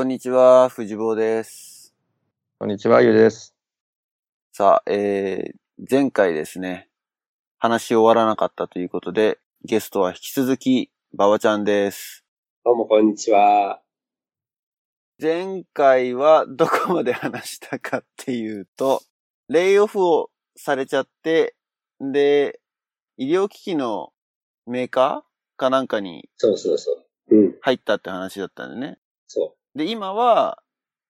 こんにちは、藤坊です。こんにちは、ゆうです。さあ、えー、前回ですね、話し終わらなかったということで、ゲストは引き続き、馬場ちゃんです。どうもこんにちは。前回はどこまで話したかっていうと、レイオフをされちゃって、で、医療機器のメーカーかなんかにそうそうそう。うん、入ったって話だったんでね。そで、今は、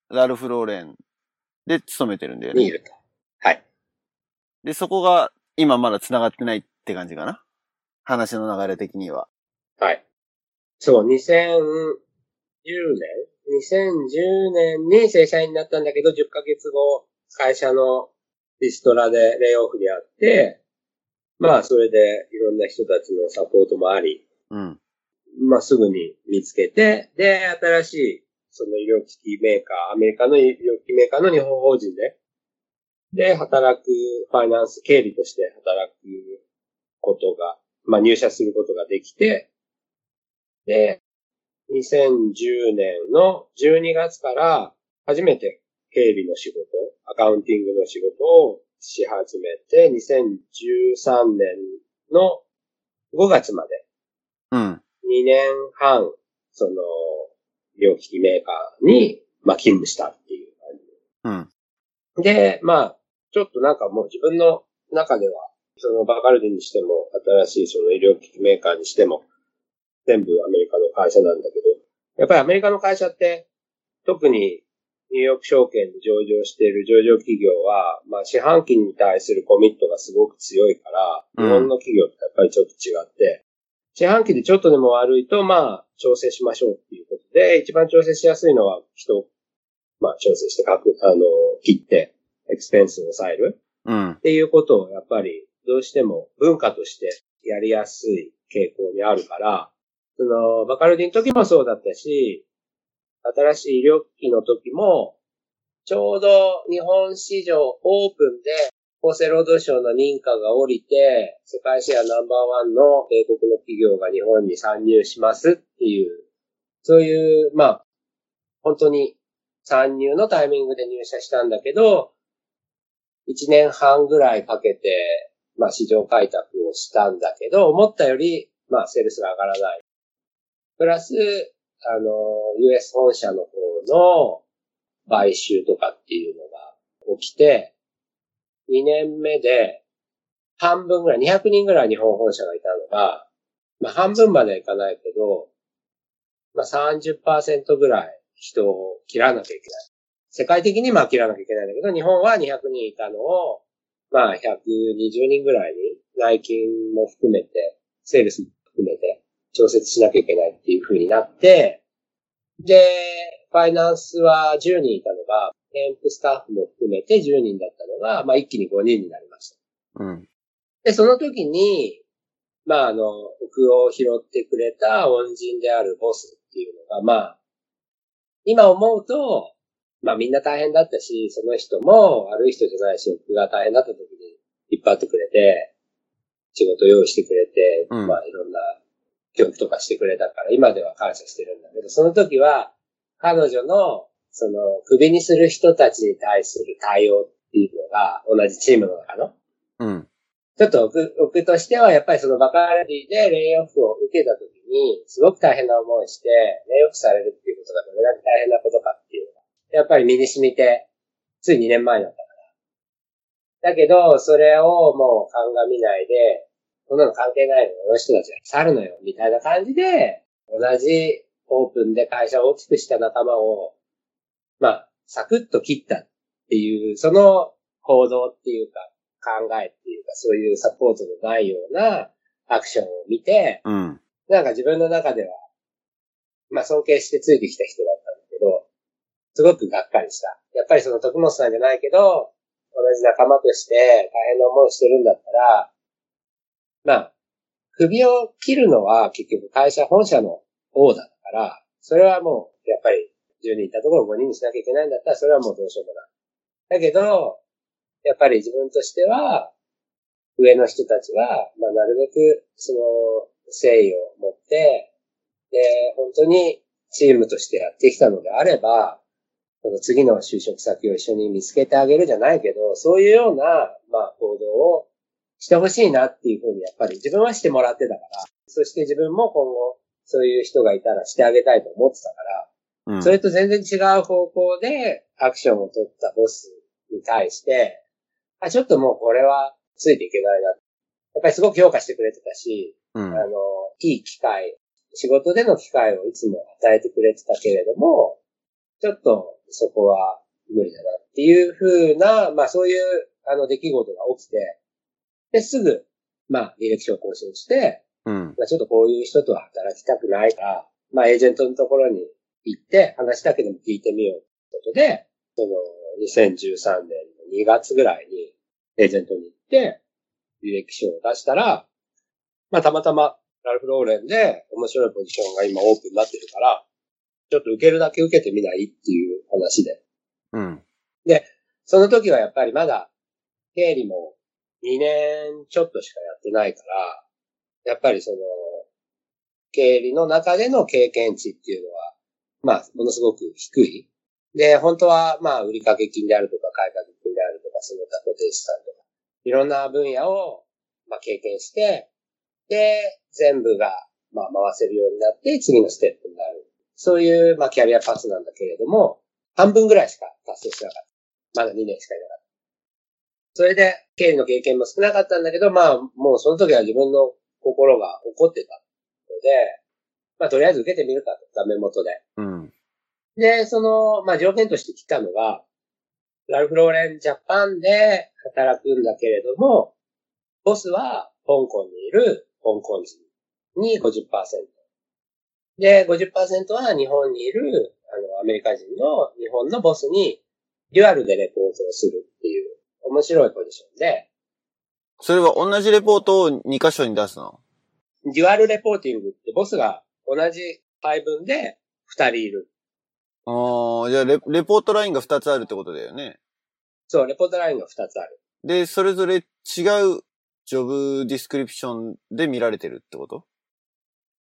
ラルフ・ローレンで勤めてるんだよう。にいね。ると。はい。で、そこが今まだ繋がってないって感じかな話の流れ的には。はい。そう、2010年 ?2010 年に正社員になったんだけど、10ヶ月後、会社のリストラでレイオフにあって、まあ、それでいろんな人たちのサポートもあり、うん。まあ、すぐに見つけて、で、新しい、その医療機器メーカー、アメリカの医療機器メーカーの日本法人で、で、働く、ファイナンス、経理として働くことが、まあ、入社することができて、で、2010年の12月から、初めて経理の仕事、アカウンティングの仕事をし始めて、2013年の5月まで。うん。2年半、その、医療機器メーカーに、まあ、勤務したっていう感うん。じ。で、まあ、ちょっとなんかもう自分の中では、そのバカルディにしても、新しいその医療機器メーカーにしても、全部アメリカの会社なんだけど、やっぱりアメリカの会社って、特にニューヨーク証券に上場している上場企業は、まあ四半期に対するコミットがすごく強いから、うん日本の企業ってやっぱりちょっと違って、四半期でちょっとでも悪いと、まあ、調整しましょうっていうことで、一番調整しやすいのは人を、まあ、調整して書く、あの、切って、エクスペンスを抑えるうん。っていうことを、やっぱり、どうしても文化としてやりやすい傾向にあるから、その、バカルディの時もそうだったし、新しい医療機器の時も、ちょうど日本市場オープンで、厚生労働省の認可が下りて、世界シェアナンバーワンの米国の企業が日本に参入しますっていう、そういう、まあ、本当に参入のタイミングで入社したんだけど、1年半ぐらいかけて、まあ市場開拓をしたんだけど、思ったより、まあセールスが上がらない。プラス、あの、US 本社の方の買収とかっていうのが起きて、2年目で半分ぐらい、200人ぐらい日本本社がいたのが、まあ半分まではいかないけど、まあ30%ぐらい人を切らなきゃいけない。世界的にまあ切らなきゃいけないんだけど、日本は200人いたのを、まあ120人ぐらいに内勤も含めて、セールスも含めて調節しなきゃいけないっていう風になって、で、ファイナンスは10人いたのが、テンプスタッフも含めて10人だったのが、まあ一気に5人になりました。うん。で、その時に、まあ、あの、僕を拾ってくれた恩人であるボスっていうのが、まあ、今思うと、まあみんな大変だったし、その人も悪い人じゃないし、僕が大変だった時に引っ張ってくれて、仕事用意してくれて、うんまあいろんな教育とかしてくれたから、今では感謝してるんだけど、その時は、彼女の、その、首にする人たちに対する対応っていうのが、同じチームの中の、うん。ちょっと僕僕としては、やっぱりそのバカラディでレイオフを受けたときに、すごく大変な思いして、レイオフされるっていうことがどれだけ大変なことかっていうのが、やっぱり身に染みて、つい2年前だったから。だけど、それをもう鑑みないで、こんなの関係ないの、この人たちは去るのよ、みたいな感じで、同じオープンで会社を大きくした仲間を、まあ、サクッと切ったっていう、その行動っていうか、考えっていうか、そういうサポートのないようなアクションを見て、うん。なんか自分の中では、まあ尊敬してついてきた人だったんだけど、すごくがっかりした。やっぱりその徳本さんじゃないけど、同じ仲間として大変な思いをしてるんだったら、まあ、首を切るのは結局会社本社のオーダーだから、それはもう、やっぱり10人いたところを5人にしなきゃいけないんだったら、それはもうどうしようもない。だけど、やっぱり自分としては、上の人たちは、まあ、なるべく、その、誠意を持って、で、本当にチームとしてやってきたのであれば、その次の就職先を一緒に見つけてあげるじゃないけど、そういうような、まあ、行動をしてほしいなっていうふうにやっぱり自分はしてもらってたから、そして自分も今後そういう人がいたらしてあげたいと思ってたから、うん、それと全然違う方向でアクションを取ったボスに対して、あ、ちょっともうこれはついていけないな。やっぱりすごく評価してくれてたし、うん、あの、いい機会、仕事での機会をいつも与えてくれてたけれども、ちょっとそこは無理だなっていうふうな、まあそういう、あの出来事が起きて、で、すぐ、まあ、履歴書を更新して、うん。まあちょっとこういう人とは働きたくないから、まあエージェントのところに行って話だけでも聞いてみようってことで、その2013年の2月ぐらいにエージェントに行って、履歴書を出したら、まあたまたまラルフ・ローレンで面白いポジションが今オープンになってるから、ちょっと受けるだけ受けてみないっていう話で。うん。で、その時はやっぱりまだ、経理も2年ちょっとしかやってないから、やっぱりその、経理の中での経験値っていうのは、まあ、ものすごく低い。で、本当は、まあ、売掛金であるとか、買掛金であるとか、その他固定資産とか、いろんな分野を、まあ、経験して、で、全部が、まあ、回せるようになって、次のステップになる。そういう、まあ、キャリアパスなんだけれども、半分ぐらいしか達成しなかった。まだ2年しかいなかった。それで、経理の経験も少なかったんだけど、まあ、もうその時は自分の心が怒ってたので、まあ、とりあえず受けてみるかと、画面元で。うん。で、その、まあ、条件として来たのが、ラルフローレンジャパンで働くんだけれども、ボスは香港にいる香港人に50%。で、50%は日本にいる、あの、アメリカ人の日本のボスに、デュアルでレポートをするっていう、面白いポジションで。それは同じレポートを2箇所に出すの？ dual reporting ってボスが同じ配分で2人いる。ああ、じゃあレ report line が2つあるってことだよね。そう、 report line が2つある。で、それぞれ違う job description で見られてるってこと？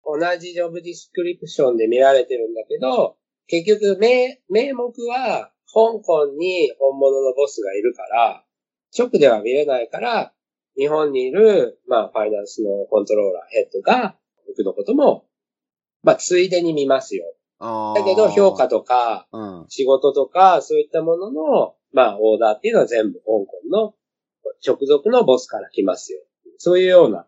同じ job description で見られてるんだけど、結局名、名目は香港に本物のボスがいるから、直では見れないから、日本にいる、まあ、ファイナンスのコントローラー、ヘッドが、僕のことも、まあ、ついでに見ますよ。だけど、評価とか、仕事とか、そういったものの、まあ、オーダーっていうのは全部香港の直属のボスから来ますよ。そういうような、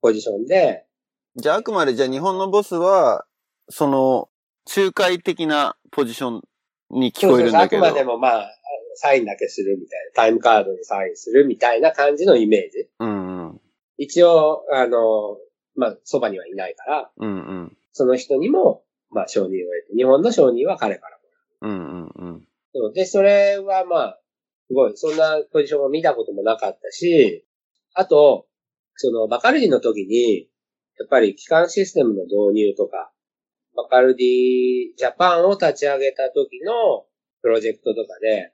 ポジションで、じゃあ、あくまで、じゃあ日本のボスは、その、仲介的なポジションに聞こえるんだけど。そうそうあくまでもまあ、サインだけするみたいな、タイムカードにサインするみたいな感じのイメージ。うんうん、一応、あの、まあ、そばにはいないから、うんうん、その人にも、まあ、承認を得て、日本の承認は彼からもらう。うんうんうん、で、それはまあ、すごい、そんなポジションを見たこともなかったし、あと、その、バカルディの時に、やっぱり機関システムの導入とか、バカルディジャパンを立ち上げた時のプロジェクトとかで、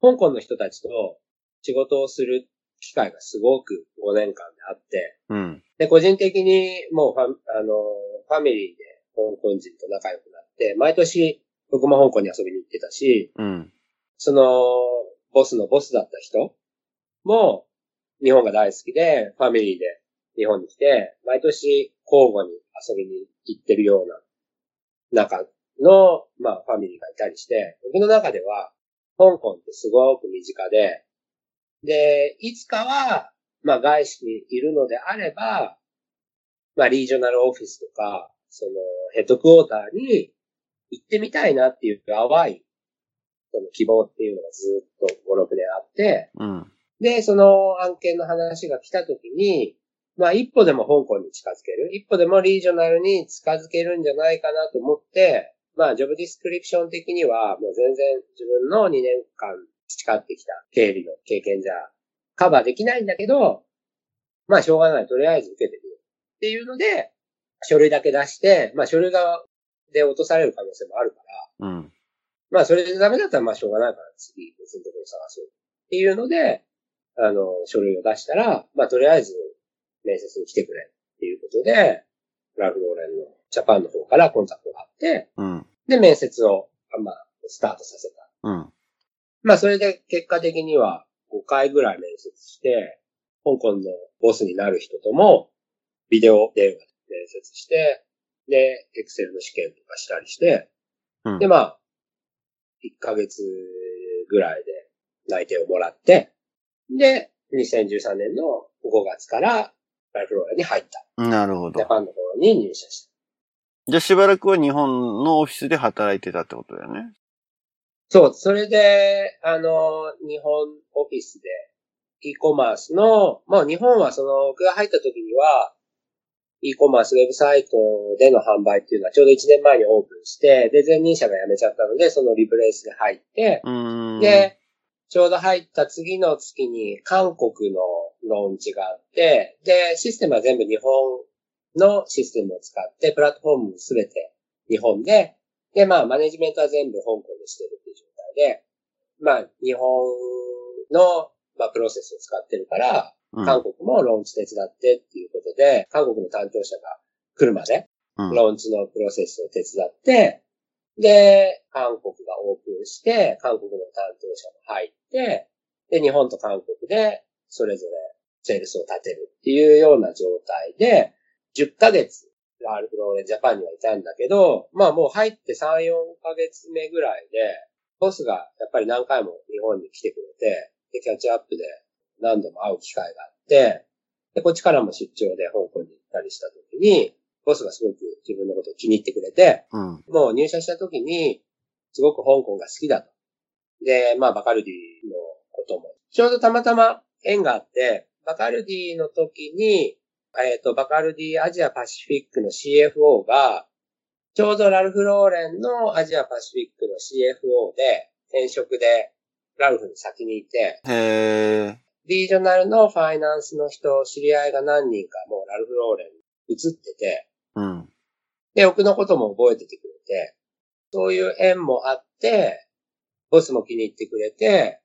香港の人たちと仕事をする機会がすごく5年間であって、うん、で、個人的にもうファ、あの、ファミリーで香港人と仲良くなって、毎年僕も香港に遊びに行ってたし、うん、その、ボスのボスだった人も日本が大好きで、ファミリーで日本に来て、毎年交互に遊びに行ってるような中の、まあ、ファミリーがいたりして、僕の中では、香港ってすごく身近で、で、いつかは、まあ、外資にいるのであれば、まあ、リージョナルオフィスとか、その、ヘッドクォーターに行ってみたいなっていう淡い、その希望っていうのがずっと5、6年あって、うん、で、その案件の話が来た時に、まあ一歩でも香港に近づける。一歩でもリージョナルに近づけるんじゃないかなと思って、まあジョブディスクリプション的にはもう全然自分の2年間培ってきた経理の経験じゃカバーできないんだけど、まあしょうがない。とりあえず受けてみよう。っていうので、書類だけ出して、まあ書類がで落とされる可能性もあるから、うん。まあそれでダメだったらまあしょうがないから次別のところ探そう。っていうので、あの、書類を出したら、まあとりあえず面接に来てくれっていうことで、ラフローレンのジャパンの方からコンタクトがあって、うん。で、面接を、あまあ、スタートさせた。うん。まあ、それで結果的には5回ぐらい面接して、香港のボスになる人とも、ビデオ電話で面接して、で、エクセルの試験とかしたりして、うん。で、まあ、1ヶ月ぐらいで内定をもらって、で、2013年の5月からライフローラに入った。なるほどジャ。パンの方に入社した。じゃあしばらくは日本のオフィスで働いてたってことだよね。そう、それで、あの、日本オフィスで、e コマースの、まあ日本はその、僕が入った時には、e コマースウェブサイトでの販売っていうのはちょうど1年前にオープンして、で、前任者が辞めちゃったので、そのリプレイスで入って。で、ちょうど入った次の月に韓国のローンチがあって、で、システムは全部日本のシステムを使って、プラットフォームもすべて日本で、で、まあ、マネジメントは全部香港でしてるっていう状態で、まあ、日本の、まあ、プロセスを使ってるから、うん、韓国もローンチ手伝ってっていうことで、韓国の担当者が来るまで、うん。ローンチのプロセスを手伝って、で、韓国がオープンして、韓国の担当者も入って、で、日本と韓国で、それぞれセールスを立てるっていうような状態で、10ヶ月、ラールフローレンジャパンにはいたんだけど、まあもう入って3、4ヶ月目ぐらいで、ボスがやっぱり何回も日本に来てくれて、で、キャッチアップで何度も会う機会があって、で、こっちからも出張で香港に行ったりした時に、ボスがすごく自分のことを気に入ってくれて、うん。もう入社した時に、すごく香港が好きだと。で、まあ、バカルディのことも、ちょうどたまたま縁があって、バカルディの時に、えっ、と、バカルディアジアパシフィックの CFO が、ちょうどラルフ・ローレンのアジアパシフィックの CFO で、転職で、ラルフに先にいて。リージョナルのファイナンスの人、知り合いが何人かもうラルフ・ローレンに移ってて、うん。で、僕のことも覚えててくれて、そういう縁もあって、ボスも気に入ってくれて、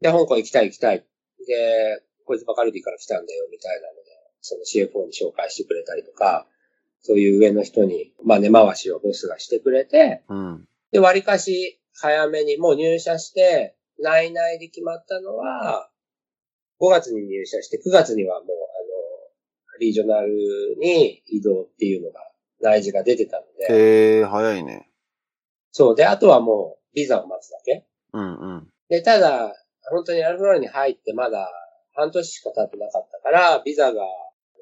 で、香港行きたい行きたい。で、こいつバカルディから来たんだよ、みたいなので、その CFO に紹介してくれたりとか、そういう上の人に、まあ根回しをボスがしてくれて、うん。で、割かし早めにもう入社して、内々で決まったのは、5月に入社して、9月にはもう、あの、リージョナルに移動っていうのが、内示が出てたので、へえ、早いね。そう。で、あとはもう、ビザを待つだけ。うんうん。で、ただ、本当にアルフローレに入ってまだ半年しか経ってなかったから、ビザが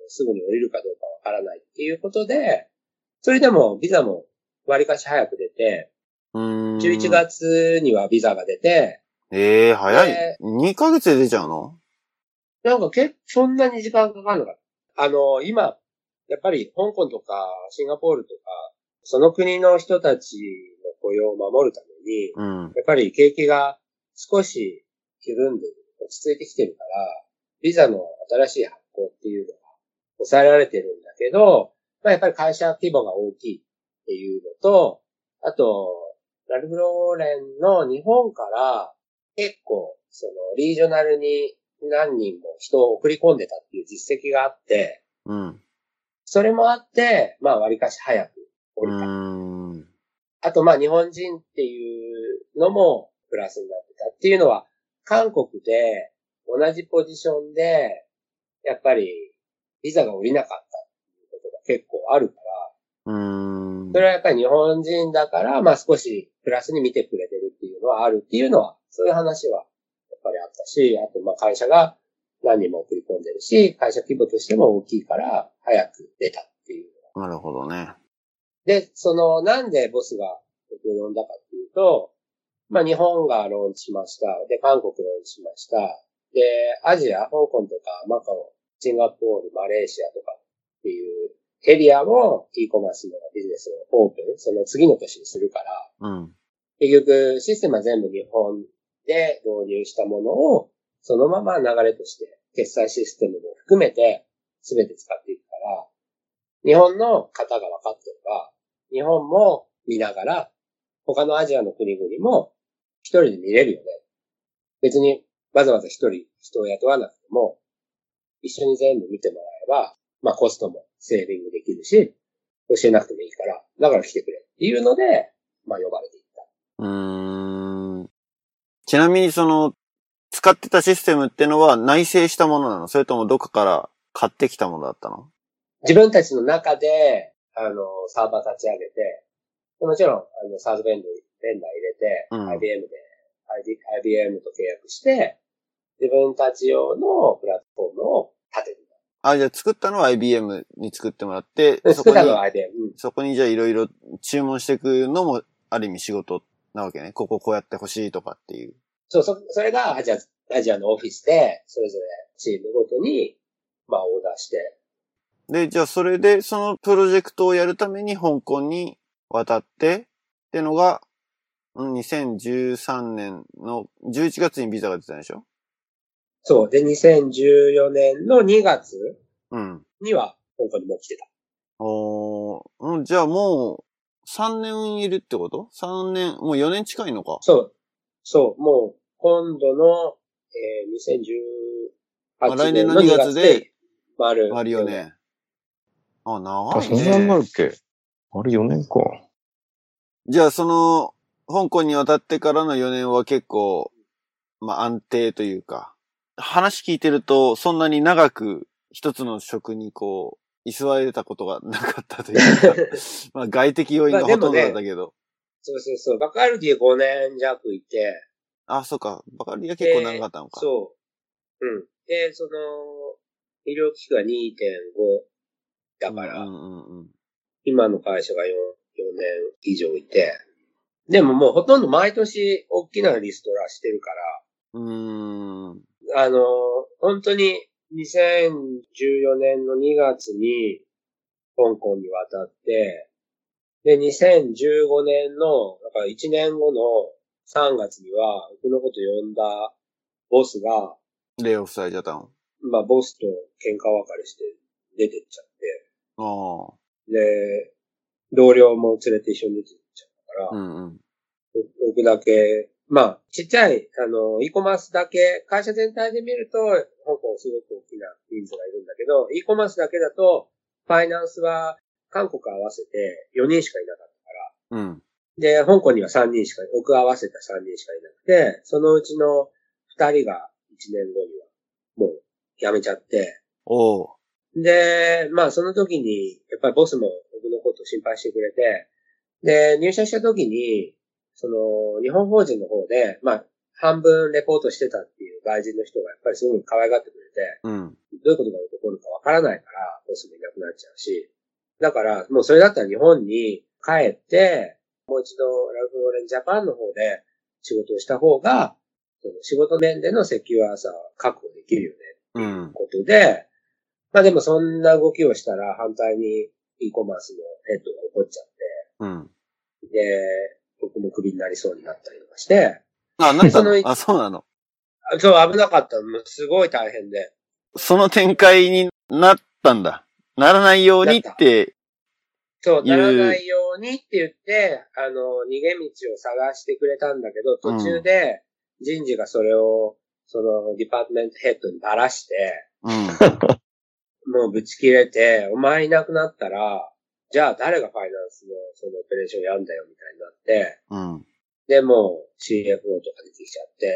すぐに降りるかどうかわからないっていうことで、それでもビザも割かし早く出て、うーん。11。月にはビザが出て、ええ、早でい。2ヶ月で出ちゃうの？なんか結構そんなに時間かかるのか。あの、今、やっぱり香港とかシンガポールとか、その国の人たちの雇用を守るために、うん。やっぱり景気が少し緩んでる、落ち着いてきてるから、ビザの新しい発行っていうのが抑えられてるんだけど、まあやっぱり会社規模が大きいっていうのと、あと、ラルフローレンの日本から結構、そのリージョナルに何人も人を送り込んでたっていう実績があって、うん。それもあって、まあ割かし早く降うりた。あと、まあ、日本人っていうのもプラスになってたっていうのは、韓国で同じポジションで、やっぱり、ビザが降りなかったっていうことが結構あるから、うーん。それはやっぱり日本人だから、まあ少しプラスに見てくれてるっていうのはあるっていうのは、そういう話はやっぱりあったし、あとまあ会社が何人も送り込んでるし、会社規模としても大きいから、早く出たっていうなるほどね。で、その、なんでボスが僕を呼んだかっていうと、まあ日本がローンチしました。で、韓国ローンチしました。で、アジア、香港とかマカオ、シンガポール、マレーシアとかっていうエリアも e コマースのビジネスをオープン、その次の年にするから、うん。結局システムは全部日本で導入したものをそのまま流れとして決済システムも含めて全て使っていくから、日本の方が分かってれば、日本も見ながら他のアジアの国々も一人で見れるよね。別にわざわざ一人人を雇わなくても一緒に全部見てもらえば、まあコストもセービングできるし、教えなくてもいいから、だから来てくれっていうので、まあ呼ばれていった。うーん。ちなみにその、使ってたシステムってのは内製したものなの？それともどっかから買ってきたものだったの？自分たちの中で、あの、サーバー立ち上げて、もちろん、あの、サードベンド、ベンダー入れて、うん IBM で、IBM と契約して、自分たち用のプラットフォームをあ、じゃあ作ったのは IBM に作ってもらって、そこにそこにじゃあいろいろ注文していくのも、ある意味仕事なわけね。こここうやってほしいとかっていう。そう、そ、それがアジア、アジアのオフィスで、それぞれチームごとに、まあ、オーダーして、で、じゃあそれで、そのプロジェクトをやるために香港に渡って、ってのが、うん2013年の11月にビザが出たんでしょ？そう。で、2014年の2月うん。には、香港にもう来てた。おーうん、じゃあもう、3年いるってこと ?3 年、もう4年近いのか？そう。そう。もう、今度の、えー、あ2018来年の年の2 2月で月で、丸。あるよ。ね。あ、長あ、いそんなになね。るっけ？あれ4年か。じゃあその、香港に渡ってからの4年は結構、まあ安定というか、話聞いてると、そんなに長く一つの職にこう、居座れたことがなかったというか、まあ外的要因がほとんどだったけど。そうそうそう。バカルディ5年弱いて、あ、そうか。バカリア結構長かったのか。そう。うん。で、その、医療機器が2.5だから、うんうんうん。今の会社が 4, 4年以上いて、でももうほとんど毎年大きなリストラしてるから、うーん。あの、本当に2014年の2月に香港に渡って、で、2015年の、だから1年後の3月には、僕のこと呼んだボスが、レイオフされちゃったの？まあ、ボスと喧嘩別れして出てっちゃって、ああ。で、同僚も連れて一緒に出てっちゃったから、うんうん。僕だけ、まあ、ちっちゃい、あの、e コマースだけ、会社全体で見ると、香港すごく大きな人数がいるんだけど、e コマースだけだと、ファイナンスは韓国合わせて4人しかいなかったから、うん。で、香港には3人しか、僕合わせた3人しかいなくて、そのうちの2人が1年後には、もう辞めちゃって、おう。で、まあその時に、やっぱりボスも僕のことを心配してくれて、で、入社した時に、その、日本法人の方で、まあ、半分レポートしてたっていう外人の人がやっぱりすごく可愛がってくれて、うん。どういうことが起こるかわからないから、ボスもいなくなっちゃうし、だから、もうそれだったら日本に帰って、もう一度ラルフローレンジャパンの方で仕事をした方が、その仕事面でのセキュアさは確保できるよねうん。ことで、まあでもそんな動きをしたら反対に e コマースのヘッドが起こっちゃっうん。て、で、僕もクビになりそうになったりとかして、あ、なったそののあ、そうなの。あそう危なかったの。すごい大変で。その展開になったんだ。ならないようにって、そうならないようにって言って、あの、逃げ道を探してくれたんだけど、途中で人事がそれを、その、 department head にばらして、うん。もうぶち切れて、お前いなくなったら、じゃあ誰がファイナンスのそのオペレーションやんだよみたいになって、うん。で、もう CFO とか出てきちゃって、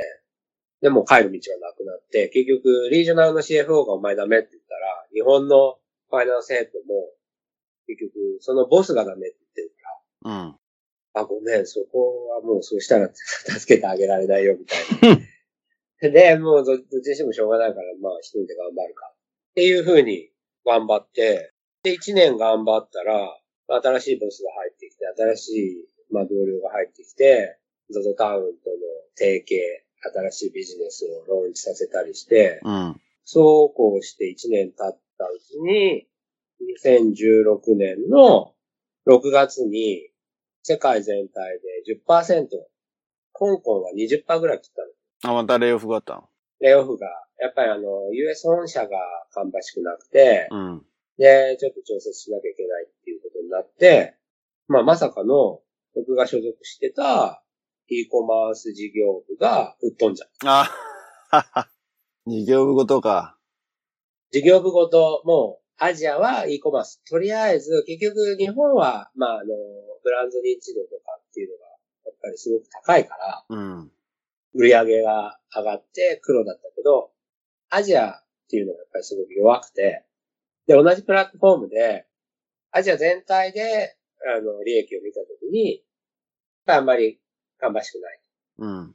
で、もう帰る道がなくなって、結局、リージョナルの CFO がお前ダメって言ったら、日本のファイナンスヘッドも、結局、そのボスがダメって言ってるから、うん。あ、ごめん、そこはもうそうしたら助けてあげられないよ、みたいな。で、もうどどっちにしてもしょうがないから、まあ一人で頑張るか。っていう風に頑張って、で、一年頑張ったら、新しいボスが入ってきて、新しい、まあ同僚が入ってきて、ZOZO タウンとの提携、新しいビジネスをローンチさせたりして、うん。そうこうして1年経ったうちに、2016年の6月に世界全体で10%、香港は20%ぐらい切ったの。あ、またレイオフがあったレイオフが、やっぱりあの、US 本社が芳しくなくて、の。うん。で、ちょっと調節しなきゃいけないっていうことになって、まあまさかの僕が所属してた e コマース事業部が吹っ飛んじゃう。あ、はは。二行部ごとか。事業部ごともうアジアは e コマース。とりあえず、結局日本は、まあ、あの、ブランド認知度とかっていうのが、やっぱりすごく高いから、うん。売り上げが上がって黒だったけど、アジアっていうのがやっぱりすごく弱くて、で、同じプラットフォームで、アジア全体で、あの、利益を見たときに、あんまり芳しくない。うん。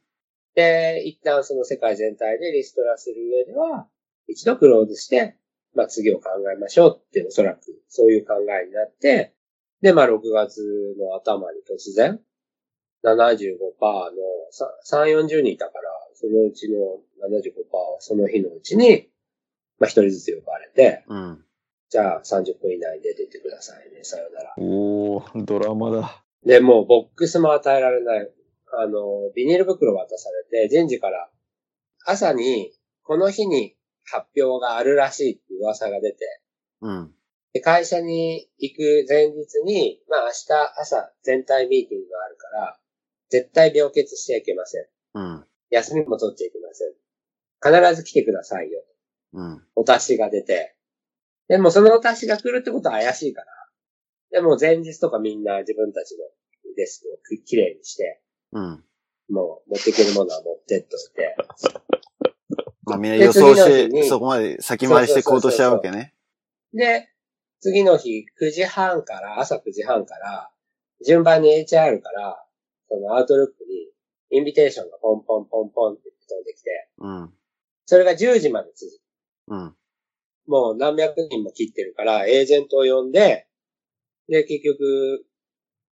で、一旦その世界全体でリストラする上では、一度クローズして、まあ次を考えましょうっておそらくそういう考えになって、で、まあ6月の頭に突然、75%のさ3、40人いたから、そのうちの75%はその日のうちに、まあ一人ずつ呼ばれて、うん。じゃあ30分以内で出てくださいね、さよなら。おー、ドラマだ。で、もうボックスも与えられない。あの、ビニール袋渡されて、人事から朝にこの日に発表があるらしいっていう噂が出て、うん。で会社に行く前日に、まあ明日朝全体ミーティングがあるから、絶対病欠しちゃいけません。うん。休みも取っちゃいけません。必ず来てくださいよ。うん。お達しが出て。でもそのお達しが来るってことは怪しいから。でも前日とかみんな自分たちのデスクをききれいにして、うん。もう持っていけるものは持ってっといて。まあみんなで予想して、そこまで先回りして行動しちゃうわけね。で、次の日9時半から、朝9時半から、順番に HR から、そのアウトルックにインビテーションがポンポンポンポンって飛んできて、うん。それが10時まで続く。うん。もう何百人も切ってるから、エージェントを呼んで、で、結局、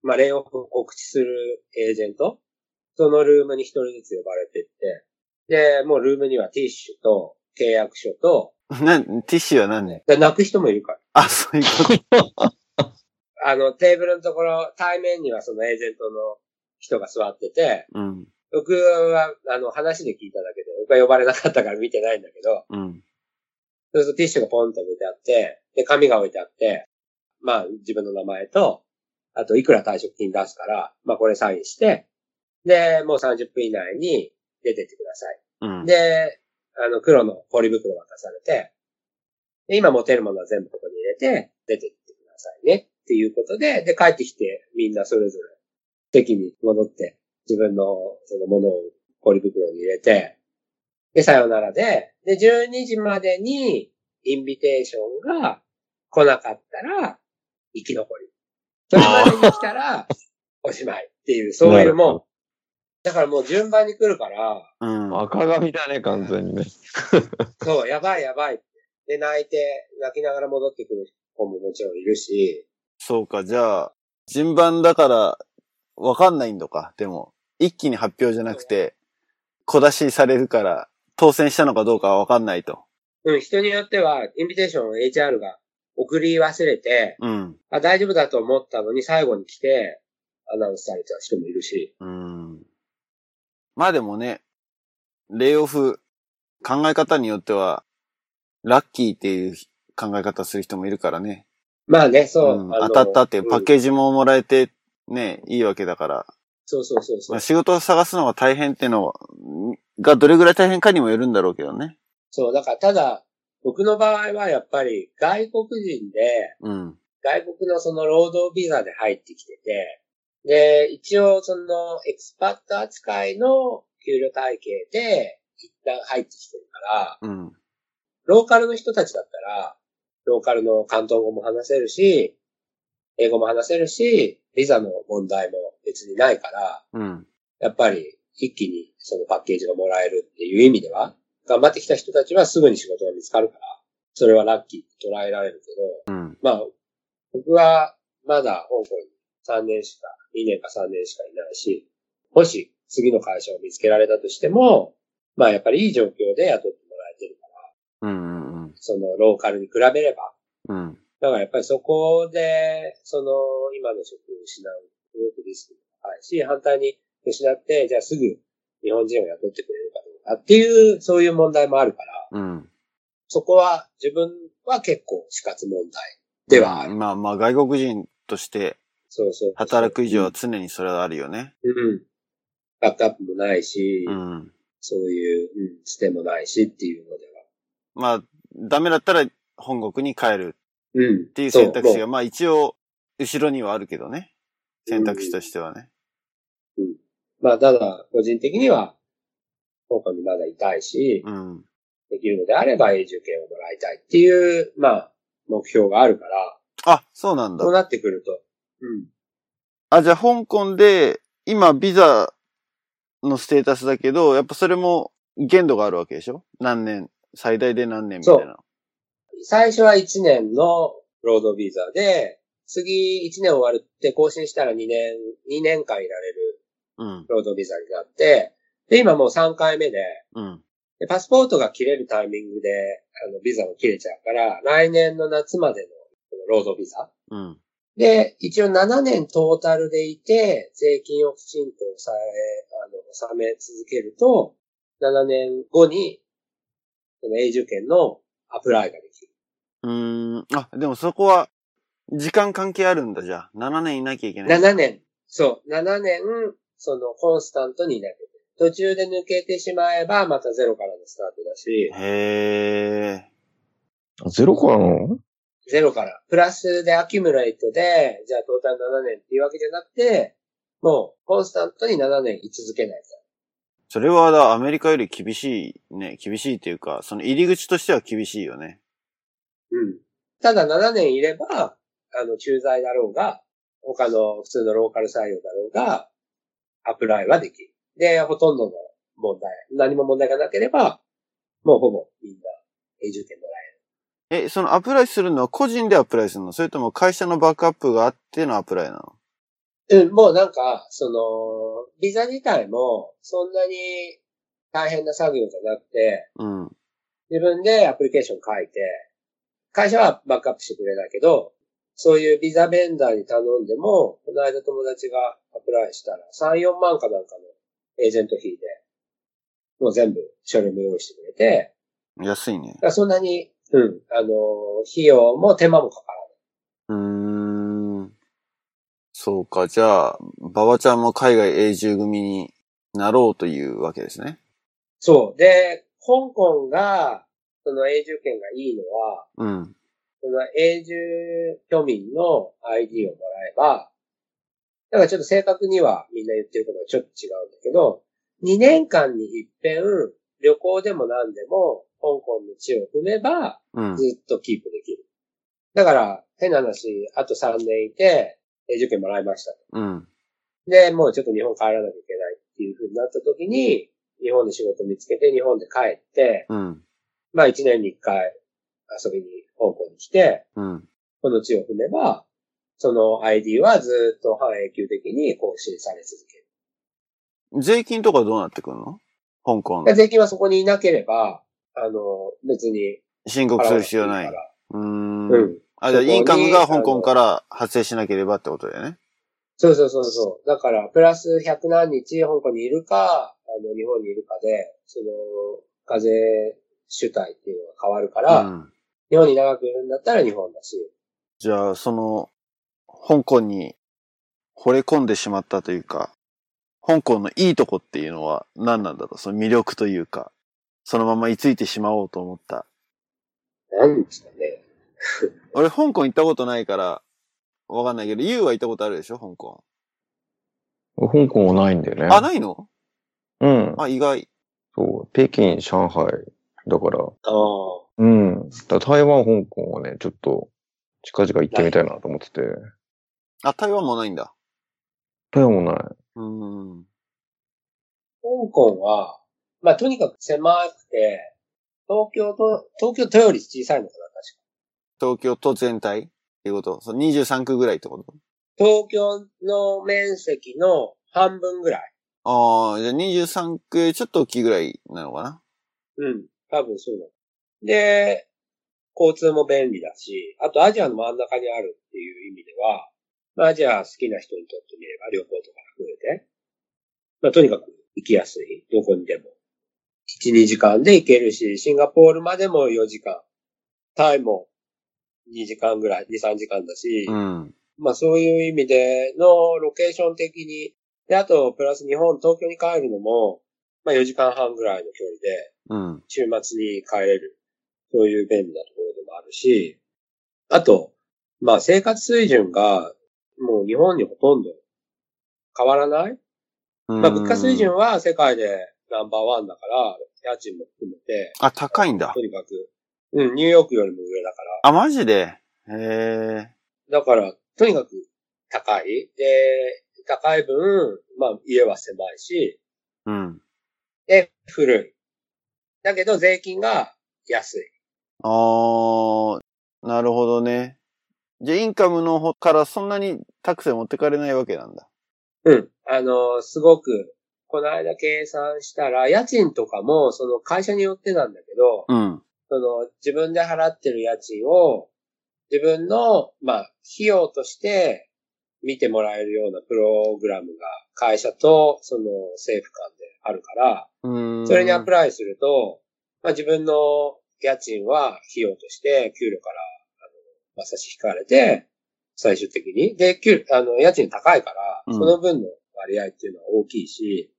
まあ、レイオフを告知するエージェント、そのルームに一人ずつ呼ばれてって、で、もうルームにはティッシュと契約書と、なん、ティッシュは何ねで泣く人もいるから。あ、そういうこと。あの、テーブルのところ、対面にはそのエージェントの人が座ってて、うん。僕は、あの、話で聞いただけで、僕は呼ばれなかったから見てないんだけど、うん。そうするとティッシュがポンと置いてあって、で、紙が置いてあって、まあ、自分の名前と、あと、いくら退職金出すから、まあ、これサインして、で、もう30分以内に出てってください。うん。で、あの、黒のポリ袋渡されて、で今持てるものは全部ここに入れて、出てってくださいね。っていうことで、で、帰ってきて、みんなそれぞれ、席に戻って、自分の、そのものをポリ袋に入れて、で、さよならで、で、12時までに、インビテーションが来なかったら、生き残り。それまでに来たら、おしまいっていう、そういうもう、だからもう順番に来るから、うん。赤髪だね、完全にね。そう、やばいやばいって。で、泣いて、泣きながら戻ってくる子ももちろんいるし、そうか、じゃあ、順番だから、わかんないのか。でも、一気に発表じゃなくて、小出しされるから、当選したのかどうかはわかんないと。うん、人によっては、インビテーションを HR が送り忘れて、うん。あ、大丈夫だと思ったのに最後に来て、アナウンスされた人もいるし、うん。まあでもね、レイオフ、考え方によっては、ラッキーっていう考え方する人もいるからね。まあね、そう。うん当たったっていうパッうんケージももらえて、ね、いいわけだから。そうそうそうそうまあ、。仕事を探すのが大変っていうのがどれぐらい大変かにもよるんだろうけどね。そう、だからただ、僕の場合はやっぱり外国人で、うん。外国のその労働ビザで入ってきてて、で、一応そのエクスパット扱いの給料体系で一旦入ってきてるから、うん。ローカルの人たちだったら、ローカルの関東語も話せるし、英語も話せるし、ビザの問題も別にないから、うん。やっぱり一気にそのパッケージがもらえるっていう意味では、頑張ってきた人たちはすぐに仕事が見つかるから、それはラッキーって捉えられるけど、うん。まあ、僕はまだ香港に3年しか、2年か3年しかいないし、もし次の会社を見つけられたとしても、まあやっぱりいい状況で雇ってもらえてるから、うん。うん。そのローカルに比べれば。うん。だからやっぱりそこで、その今の職を失う、すごくリスクが高いし、反対に失って、じゃあすぐ日本人を雇ってくれるかどうかっていう、そういう問題もあるから、うん。そこは自分は結構死活問題ではある。まあまあ外国人としてそうそう。働く以上は常にそれはあるよね。うん。バックアップもないし、うん。そういう、うん、つてもないしっていうのでは。まあ、ダメだったら本国に帰るうん。っっていう選択肢が、もまあ一応、後ろにはあるけどね。選択肢としてはね。ううん。まあ、ただ、個人的には、香港にまだいたいし、うん。できるのであれば永住権をもらいたいっていう、まあ、目標があるから、あ、そうなんだそう。なってくると、うん。あ、じゃあ香港で、今ビザのステータスだけど、やっぱそれも限度があるわけでしょ？何年最大で何年みたいな。最初は1年のロードビザで、次1年終わるって更新したら2年、2年間いられるうん。ロードビザになって、で、今もう3回目で、うん。でパスポートが切れるタイミングで、あの、ビザも切れちゃうから、来年の夏までのこのロードビザ。うん。で、一応7年トータルでいて、税金をきちんとさえ、あの、納め続けると、7年後に、その永住権のアプライができる。うーん。あ、でもそこは、時間関係あるんだ、じゃあ。7年いなきゃいけない。7年。そう。7年、その、コンスタントにいなきゃいけない。途中で抜けてしまえば、またゼロからのスタートだし、へー。ゼロからなの？ゼロから。プラスでアキュムレイトで、じゃあトータル7年っていうわけじゃなくて、もう、コンスタントに7年居続けないと。それはだ、アメリカより厳しいね。厳しいっていうか、その入り口としては厳しいよね。うん。ただ7年いれば、あの、駐在だろうが、他の普通のローカル採用だろうが、アプライはできる。で、ほとんどの問題、何も問題がなければ、もうほぼみんな永住権もらえ、そのアプライするのは個人でアプライするの？それとも会社のバックアップがあってのアプライなの？える。うん、もうなんか、その、ビザ自体も、そんなに大変な作業じゃなくて、うん。自分でアプリケーション書いて、会社はバックアップしてくれないけど、そういうビザベンダーに頼んでも、この間友達がアプライしたら3、4万かなんかのエージェント費で、もう全部書類も用意してくれて、安いねそんなに、うん、あの、費用も手間もかからない。うーん。そうか。じゃあ、馬場ちゃんも海外永住組になろうというわけですね。そう。で、香港が、その永住権がいいのは、うん。その永住居民の ID をもらえば、だからちょっと正確にはみんな言ってることがちょっと違うんだけど、2年間に一遍旅行でも何でも香港の地を踏めばうん。ずっとキープできる。だから変な話、あと3年いて永住権もらいました。うん。で、もうちょっと日本帰らなきゃいけないっていう風になった時に、日本で仕事見つけて日本で帰って、うん。まあ1年に1回遊びに香港に来て、うん。この地を踏めば、その ID はずっと半永久的に更新され続ける。税金とかどうなってくるの？香港で。税金はそこにいなければ、あの、別に申告する必要ない。うーん。うん。あ、じゃあインカムが香港から発生しなければってことだよね。そうそうそうそう。だから、プラス100何日香港にいるか、あの、日本にいるかで、その、課税主体っていうのが変わるから、うん。日本に長くいるんだったら日本だし、じゃあ、その、香港に惚れ込んでしまったというか、香港のいいとこっていうのは何なんだろう？その魅力というか、そのまま居ついてしまおうと思った。なんですかね。俺、香港行ったことないから、わかんないけど、ユウは行ったことあるでしょ？香港。香港はないんだよね。あ、ないの？うん。あ、意外。そう。北京、上海。だから、ああ。うん。台湾、香港はね、ちょっと、近々行ってみたいなと思ってて。あ、台湾もないんだ。台湾もない。うーん。香港は、まあ、とにかく狭くて、東京と、東京都より小さいのかな、確か。東京都全体？っていうこと？そう、23区ぐらいってこと？東京の面積の半分ぐらい。ああ、じゃあ23区ちょっと大きいぐらいなのかな？うん。多分そうだ。で、交通も便利だし、あとアジアの真ん中にあるっていう意味では、まあアジア好きな人にとってみれば旅行とか含めて、まあとにかく行きやすい。どこにでも。1、2時間で行けるし、シンガポールまでも4時間。タイも2時間ぐらい、2、3時間だし、うん。まあそういう意味でのロケーション的に、で、あとプラス日本、東京に帰るのも、まあ4時間半ぐらいの距離で、うん。週末に帰れる。そういう便利なところでもあるし、あと、まあ生活水準がもう日本にほとんど変わらないまあ物価水準は世界でナンバーワンだから、家賃も含めて、あ、高いんだと。にかく、うん、ニューヨークよりも上だから。あ、マジで？へえ。だから、とにかく高い。で、高い分、まあ家は狭いし、うん。で、古い。だけど税金が安い。あー、なるほどね。じゃあ、インカムの方からそんなにタクシー持ってかれないわけなんだ。うん。あの、すごく、この間計算したら、家賃とかも、その会社によってなんだけど、うん。その自分で払ってる家賃を、自分の、まあ、費用として見てもらえるようなプログラムが会社とその政府間であるから。それにアプライすると、まあ自分の家賃は費用として給料から、あの、まあ、差し引かれて、最終的に。で、給、あの、家賃高いから、うんその分の割合っていうのは大きいし、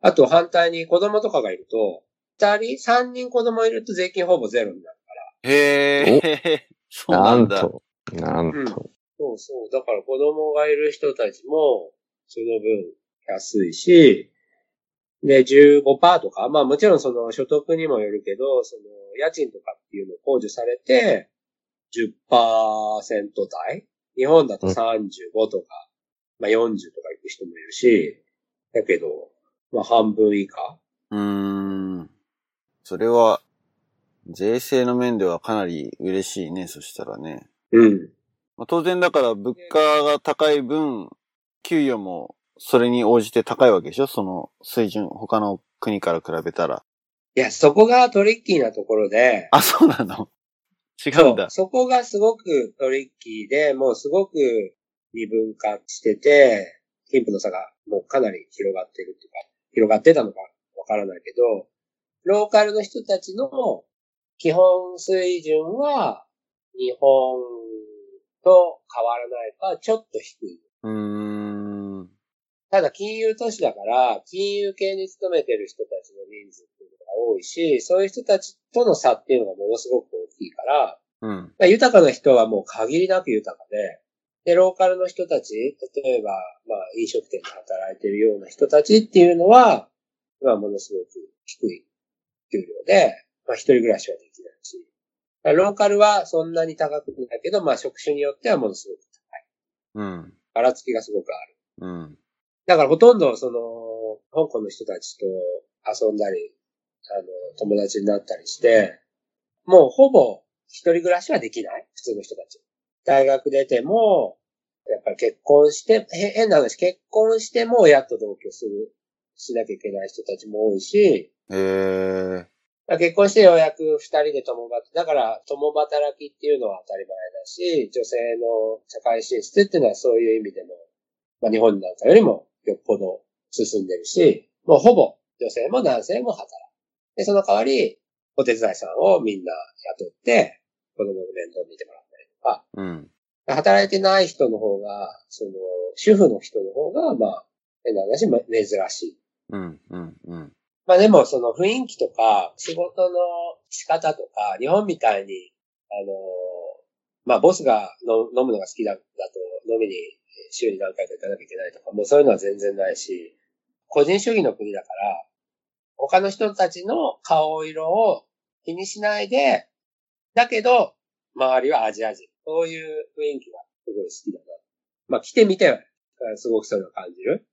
あと反対に子供とかがいると、二人、三人子供いると税金ほぼゼロになるから。へえ。そうななんだ。んと。なんと。そうそう。だから子供がいる人たちも、その分安いし、で、15%とか、まあもちろんその所得にもよるけど、その家賃とかっていうのを控除されて、10%台？日本だと35とか、まあ40とか行く人もいるし、だけど、まあ半分以下。うーん。それは、税制の面ではかなり嬉しいね、そしたらね。うん。まあ、当然だから物価が高い分、給与もそれに応じて高いわけでしょ？その水準、他の国から比べたら。いや、そこがトリッキーなところで、あ、そうなの？違うんだ。そこがすごくトリッキーで、もうすごく二分化してて、貧富の差がもうかなり広がってるっていうか、広がってたのかわからないけど、ローカルの人たちの基本水準は日本と変わらないか、ちょっと低い。うーん。ただ金融都市だから、金融系に勤めてる人たちの人数っていうのが多いし、そういう人たちとの差っていうのがものすごく大きいから、うん。まあ、豊かな人はもう限りなく豊かで、で、ローカルの人たち、例えば、まあ、飲食店で働いてるような人たちっていうのは、まあ、ものすごく低い給料で、まあ、一人暮らしはできないし、ローカルはそんなに高くないけど、まあ、職種によってはものすごく高い。うん。ばらつきがすごくある。うん。だからほとんど、その、香港の人たちと遊んだり、あの、友達になったりして、もうほぼ一人暮らしはできない普通の人たち。大学出ても、やっぱり結婚して、へ変な話、結婚しても親と同居する、しなきゃいけない人たちも多いし、へえ。まあ結婚してようやく二人で共働き、だから共働きっていうのは当たり前だし、女性の社会進出っていうのはそういう意味でも、まあ日本なんかよりもよっぽど進んでるし、もうほぼ女性も男性も働く。で、その代わり、お手伝いさんをみんな雇って、子供の面倒を見てもらったりとか、うん。働いてない人の方が、その、主婦の人の方が、まあ、変な話、ま珍しい。うん。うん。うん。まあでも、その雰囲気とか、仕事の仕方とか、日本みたいに、あの、まあボスがの飲むのが好きだだと、飲みに週に何回か行かなきゃいけないとか、もうそういうのは全然ないし、個人主義の国だから、他の人たちの顔色を気にしないで、だけど、周りはアジア人。そういう雰囲気がすごい好きだな。まあ来てみて、すごくそれを感じる。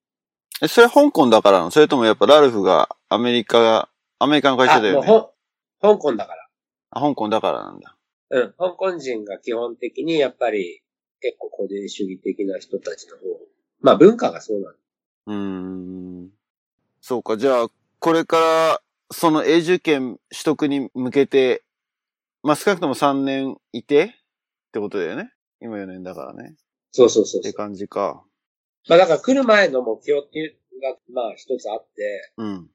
え、それ香港だからの？それともやっぱラルフがアメリカが、アメリカの会社だよね。あ、もうほん香港だから。あ、香港だからなんだ。うん。香港人が基本的にやっぱり結構個人主義的な人たちの方。まあ文化がそうなの。うーん。そうか、じゃあ、これから、その永住権取得に向けて、まあ少なくとも3年いてってことだよね。今4年だからね。そうそうそうそう。って感じか。まあだから来る前の目標っていうのが、まあ一つあって、うん。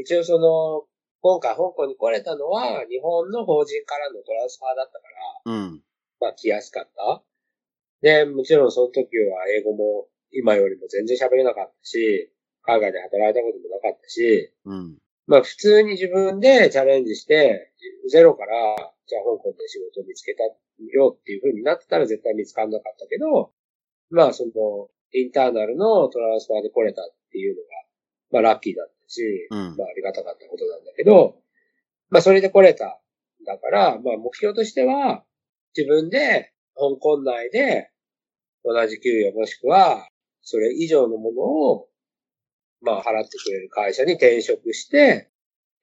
一応その、今回香港に来れたのは日本の法人からのトランスファーだったから、うん。まあ来やすかった。で、もちろんその時は英語も今よりも全然喋れなかったし、海外で働いたこともなかったし、うん。まあ普通に自分でチャレンジして、ゼロから、じゃあ香港で仕事を見つけたよっていう風になってたら絶対見つかんなかったけど、まあその、インターナルのトランスファーで来れたっていうのが、まあラッキーだったし、うん。まあありがたかったことなんだけど、まあそれで来れた。だから、まあ目標としては、自分で香港内で同じ給与もしくは、それ以上のものを、まあ払ってくれる会社に転職して、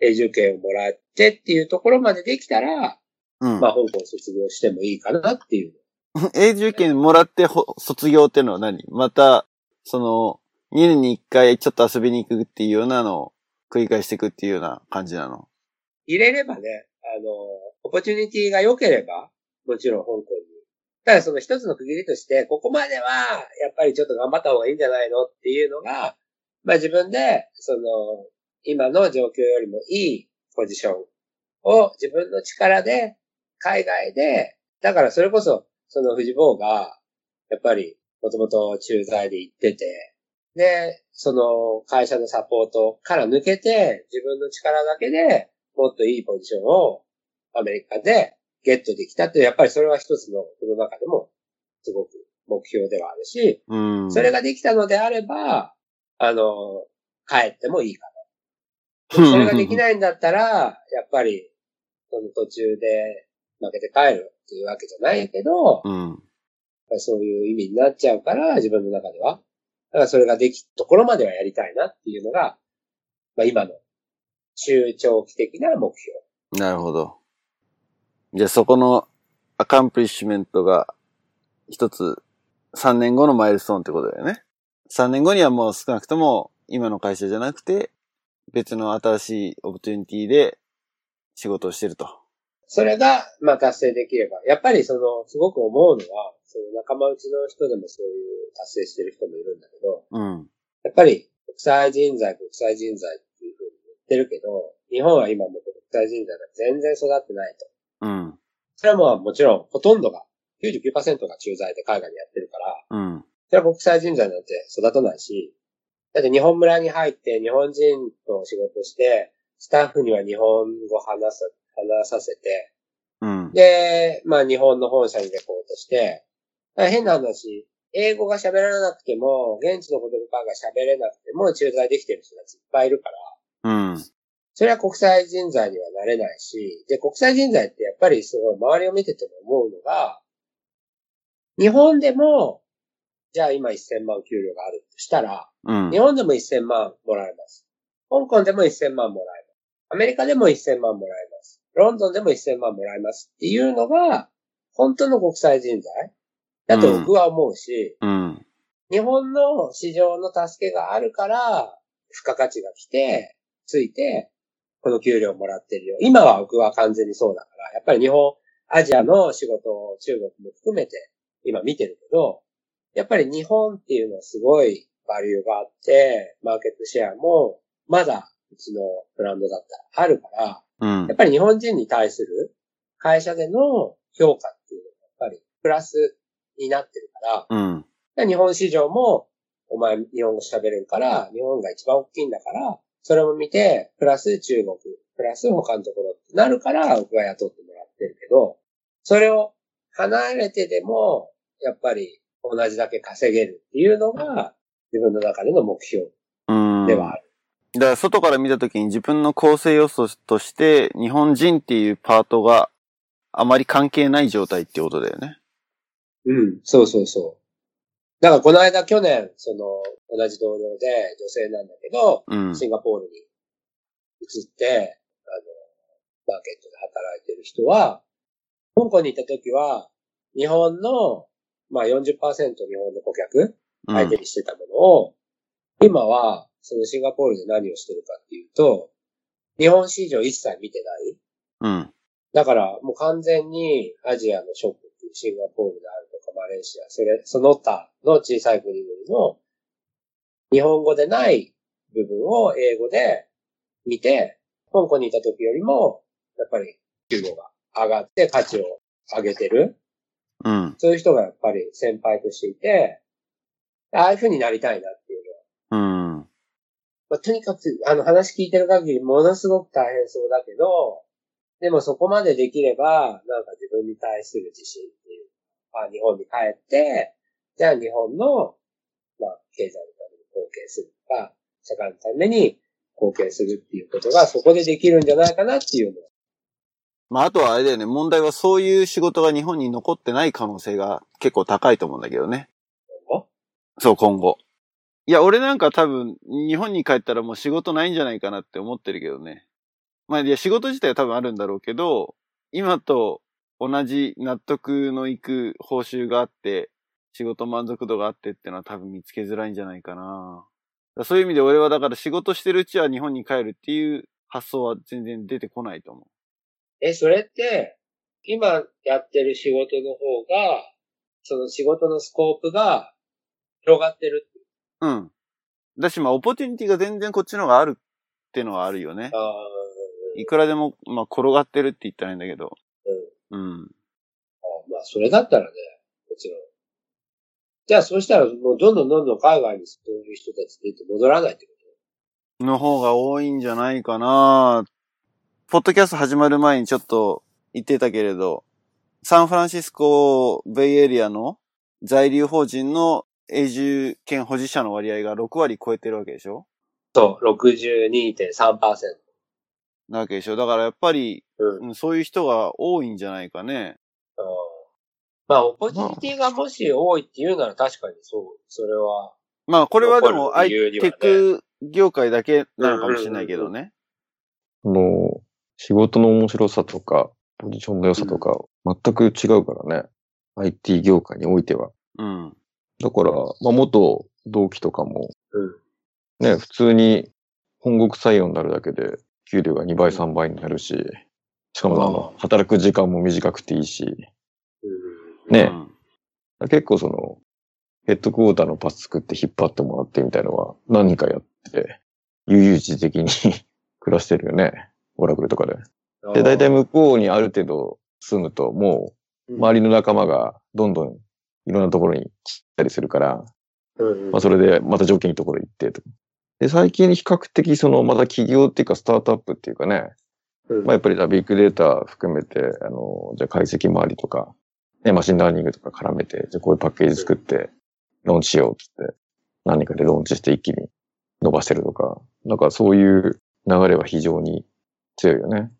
永住権をもらってっていうところまでできたら、うん。まあ香港卒業してもいいかなっていう。永住権もらってほ卒業ってのは何？また、その、2年に1回ちょっと遊びに行くっていうようなのを繰り返していくっていうような感じなの？入れればね、あの、オポチュニティが良ければ、もちろん香港に。ただその一つの区切りとして、ここまでは、やっぱりちょっと頑張った方がいいんじゃないのっていうのが、まあ自分で、その、今の状況よりもいいポジションを自分の力で、海外で、だからそれこそ、その藤坊が、やっぱり、もともと駐在で行ってて、で、その会社のサポートから抜けて、自分の力だけでもっといいポジションをアメリカでゲットできたって、やっぱりそれは一つの、この中でもすごく目標ではあるし、うん。それができたのであれば、あの、帰ってもいいかな。それができい。ないんだったら、やっぱり、その途中で負けて帰るっていうわけじゃないけど、うん。やっぱりそういう意味になっちゃうから、自分の中では。だからそれができ、ところまではやりたいなっていうのが、まあ今の中長期的な目標。なるほど。じゃあそこのアカンプリッシュメントが一つ3年後のマイルストーンってことだよね。3年後にはもう少なくとも今の会社じゃなくて別の新しいオプチュニティで仕事をしてると。それが、まあ達成できれば。やっぱりその、すごく思うのは、その仲間内の人でもそういう達成してる人もいるんだけど、うん。やっぱり国際人材、国際人材っていうふうに言ってるけど、日本は今も国際人材が全然育ってないと。うん。それはもちろんほとんどが、99%が駐在で海外にやってるから、うん。それは国際人材なんて育たないし、だって日本村に入って日本人と仕事して、スタッフには日本語話す、話させて、うん。で、まあ日本の本社にレポートして、変な話、英語が喋らなくても、現地の言葉が喋れなくても駐在できてる人たちいっぱいいるから、うん。それは国際人材にはなれないし、で、国際人材ってやっぱりすごい周りを見てても思うのが、日本でも、じゃあ今1000万給料があるとしたら、うん日。本でも1000万もらえます。香港でも1000万もらえます。アメリカでも1000万もらえます。ロンドンでも1000万もらえますっていうのが、本当の国際人材だと僕は思うし、うん。日本の市場の助けがあるから、付加価値が来て、ついて、この給料をもらってるよ。今は僕は完全にそうだから、やっぱり日本、アジアの仕事を中国も含めて今見てるけど、やっぱり日本っていうのはすごいバリューがあって、マーケットシェアもまだうちのブランドだったらあるから、うんやっ。ぱり日本人に対する会社での評価っていうのがやっぱりプラスになってるから、うん。で日本市場も、お前日本語喋れるから、日本が一番大きいんだから、それも見て、プラス中国、プラス他のところってなるから、僕は雇ってもらってるけど、それを離れてでも、やっぱり同じだけ稼げるっていうのが、自分の中での目標うん。ではある。だから外から見たときに自分の構成要素として日本人っていうパートがあまり関係ない状態ってことだよね。うん、そうそうそう。だからこの間去年、その、同じ同僚で女性なんだけど、うん。シンガポールに移って、あの、マーケットで働いてる人は、香港に行った時は、日本の、まあ40%日本の顧客相手にしてたものを、今は、そのシンガポールで何をしてるかっていうと、日本市場一切見てない。うん。だから、もう完全にアジアの諸国、シンガポールであるマレーシア、それ、その他の小さい国々の日本語でない部分を英語で見て、香港にいた時よりも、やっぱり給料が上がって価値を上げてる。うん。そういう人がやっぱり先輩としていて、ああいう風になりたいなっていうのは。うん。ままあ、とにかく、あの話聞いてる限りものすごく大変そうだけど、でもそこまでできれば、なんか自分に対する自信あ日本に帰って、じゃあ日本の、まあ、経済のために貢献するとか、社会のために貢献するっていうことがそこでできるんじゃないかなっていうのは。まあ、あとはあれだよね、問題はそういう仕事が日本に残ってない可能性が結構高いと思うんだけどね。今後？そう、今後。いや、俺なんか多分、日本に帰ったらもう仕事ないんじゃないかなって思ってるけどね。まあ、いや、仕事自体は多分あるんだろうけど、今と同じ納得のいく報酬があって、仕事満足度があってってのは多分見つけづらいんじゃないかな。だからそういう意味で俺はだから仕事してるうちは日本に帰るっていう発想は全然出てこないと思え、それって、今やってる仕事の方が、その仕事のスコープが広がってるっていう？う。うん。だし、まあ、オポチュニティが全然こっちの方があるっていうのはあるよね。あいくらでも、まあ、転がってるって言ったらいいんだけど。うん。うん。あまあ、それだったらね、もちろん。じゃあ、そうしたら、もうどんどんどんどん海外にそういう人たち出て戻らないってこの方が多いんじゃないかな。ポッドキャスト始まる前にちょっと言ってたけれど、サンフランシスコベイエリアの在留邦人の永住権保持者の割合が6割超えてるわけでしょ？とそう、62.3%。なわけでしょ？だからやっぱり、うん。うんそういう人が多いんじゃないかね。あーまあ、オポチュニティがもし多いっていうなら確かにそう、それは。まあこれはでも残る理由にはねテック業界だけなのかもしれないけどね。あの、仕事の面白さとか、ポジションの良さとか、全く違うからね。IT 業界においては。うん。だから、まあ、元同期とかも、うん。ね、普通に本国採用になるだけで、給料が2倍、3倍になるし、しかもあの、働く時間も短くていいし、うん。ねうん結構その、ヘッドクォーターのパス作って引っ張ってもらってみたいのは何人かやって、悠々自適に 暮らしてるよね。オラクルとかで。で、大体向こうにある程度住むと、もう、周りの仲間がどんどんいろんなところに来たりするから、うん。まあそれでまた条件いいところ行ってと。で、最近比較的その、また企業っていうかスタートアップっていうかね、うん、まあやっぱりじゃあビッグデータ含めて、あの、じゃあ解析周りとか、ね、 machine learning とか絡めて、じゃあこういうパッケージ作って、ローンチしようっつって、何かでローンチして一気に伸ばしてるとか、なんかそういう流れは非常に強いよね。だか